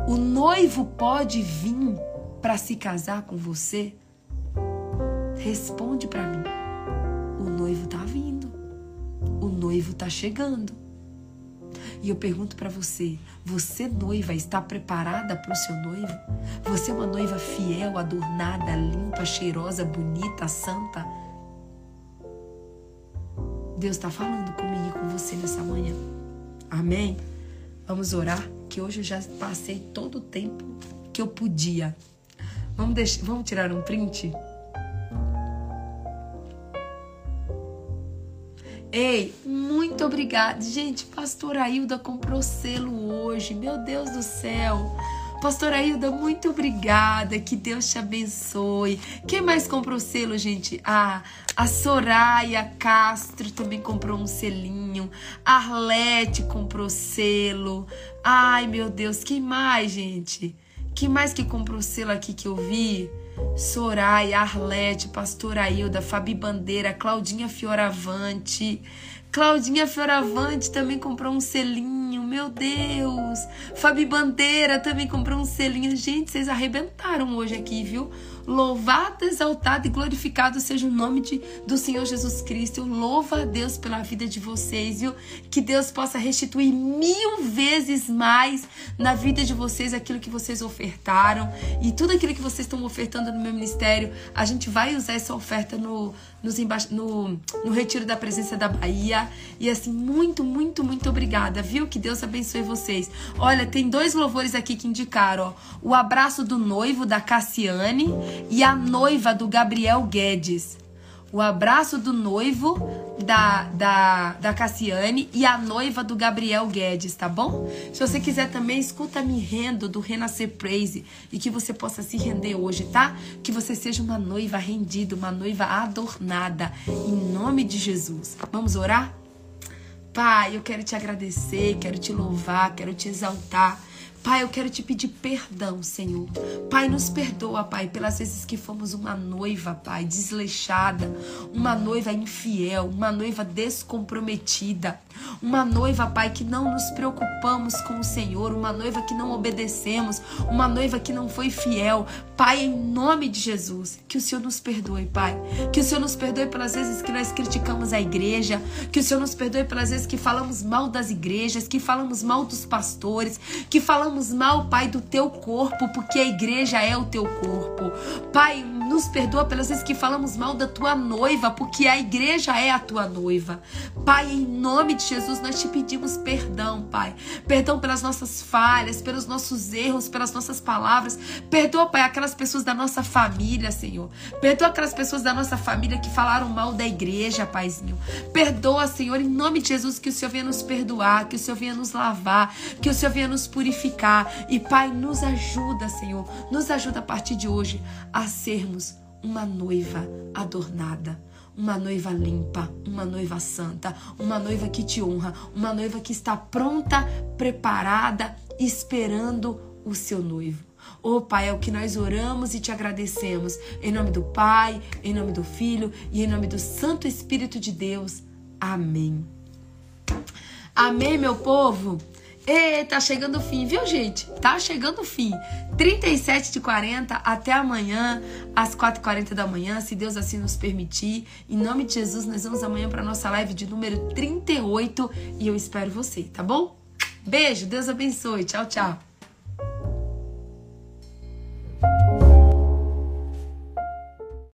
O noivo pode vir para se casar com você? Responde para mim. O noivo tá vindo. O noivo tá chegando. E eu pergunto para você: você, noiva, está preparada para o seu noivo? Você é uma noiva fiel, adornada, limpa, cheirosa, bonita, santa? Deus está falando comigo e com você nessa manhã. Amém? Vamos orar? Que hoje eu já passei todo o tempo que eu podia. Vamos, deixar, vamos tirar um print? Ei, muito obrigada. Gente, pastor Ailda comprou selo hoje. Meu Deus do céu. Pastora Hilda, muito obrigada. Que Deus te abençoe. Quem mais comprou selo, gente? Ah, a Soraya Castro também comprou um selinho. A Arlete comprou selo. Ai, meu Deus, quem mais, gente? Quem mais que comprou selo aqui que eu vi? Soraya, Arlete, Pastora Hilda, Fabi Bandeira, Claudinha Fioravante. Claudinha Fioravante também comprou um selinho, meu Deus. Fabi Bandeira também comprou um selinho. Gente, vocês arrebentaram hoje aqui, viu? Louvado, exaltado e glorificado seja o nome de, do Senhor Jesus Cristo. Eu louvo a Deus pela vida de vocês, viu? Que Deus possa restituir mil vezes mais na vida de vocês aquilo que vocês ofertaram e tudo aquilo que vocês estão ofertando no meu ministério. A gente vai usar essa oferta no, nos no, no Retiro da Presença da Bahia. E assim, muito, muito, muito obrigada, viu? Que Deus abençoe vocês. Olha, tem dois louvores aqui que indicaram, ó. O abraço do noivo da Cassiane e a noiva do Gabriel Guedes. O abraço do noivo da, da, da Cassiane e a noiva do Gabriel Guedes, tá bom? Se você quiser também, escuta Me Rendo do Renascer Praise e que você possa se render hoje, tá? Que você seja uma noiva rendida, uma noiva adornada, em nome de Jesus. Vamos orar? Pai, eu quero te agradecer, quero te louvar, quero te exaltar. Pai, eu quero te pedir perdão, Senhor. Pai, nos perdoa, Pai, pelas vezes que fomos uma noiva, Pai, desleixada, uma noiva infiel, uma noiva descomprometida, uma noiva, Pai, que não nos preocupamos com o Senhor, uma noiva que não obedecemos, uma noiva que não foi fiel. Pai, em nome de Jesus, que o Senhor nos perdoe, Pai. Que o Senhor nos perdoe pelas vezes que nós criticamos a igreja, que o Senhor nos perdoe pelas vezes que falamos mal das igrejas, que falamos mal dos pastores, que falamos mal, Pai, do teu corpo, porque a igreja é o teu corpo. Pai, nos perdoa pelas vezes que falamos mal da tua noiva, porque a igreja é a tua noiva. Pai, em nome de Jesus, nós te pedimos perdão, Pai. Perdão pelas nossas falhas, pelos nossos erros, pelas nossas palavras. Perdoa, Pai, aquelas pessoas da nossa família, Senhor. Perdoa aquelas pessoas da nossa família que falaram mal da igreja, Paizinho. Perdoa, Senhor, em nome de Jesus, que o Senhor venha nos perdoar, que o Senhor venha nos lavar, que o Senhor venha nos purificar e Pai, nos ajuda, Senhor, nos ajuda a partir de hoje a sermos uma noiva adornada uma noiva limpa, uma noiva santa, uma noiva que te honra, uma noiva que está pronta, preparada, esperando o seu noivo. Oh Pai, é o que nós oramos e te agradecemos. Em nome do Pai, em nome do Filho e em nome do Santo Espírito de Deus. Amém. Amém, meu povo. E tá chegando o fim, viu, gente? Tá chegando o fim. 37 de 40 até amanhã, às 4h40 da manhã, se Deus assim nos permitir. Em nome de Jesus, nós vamos amanhã para nossa live de número 38 e eu espero você, tá bom? Beijo, Deus abençoe. Tchau, tchau.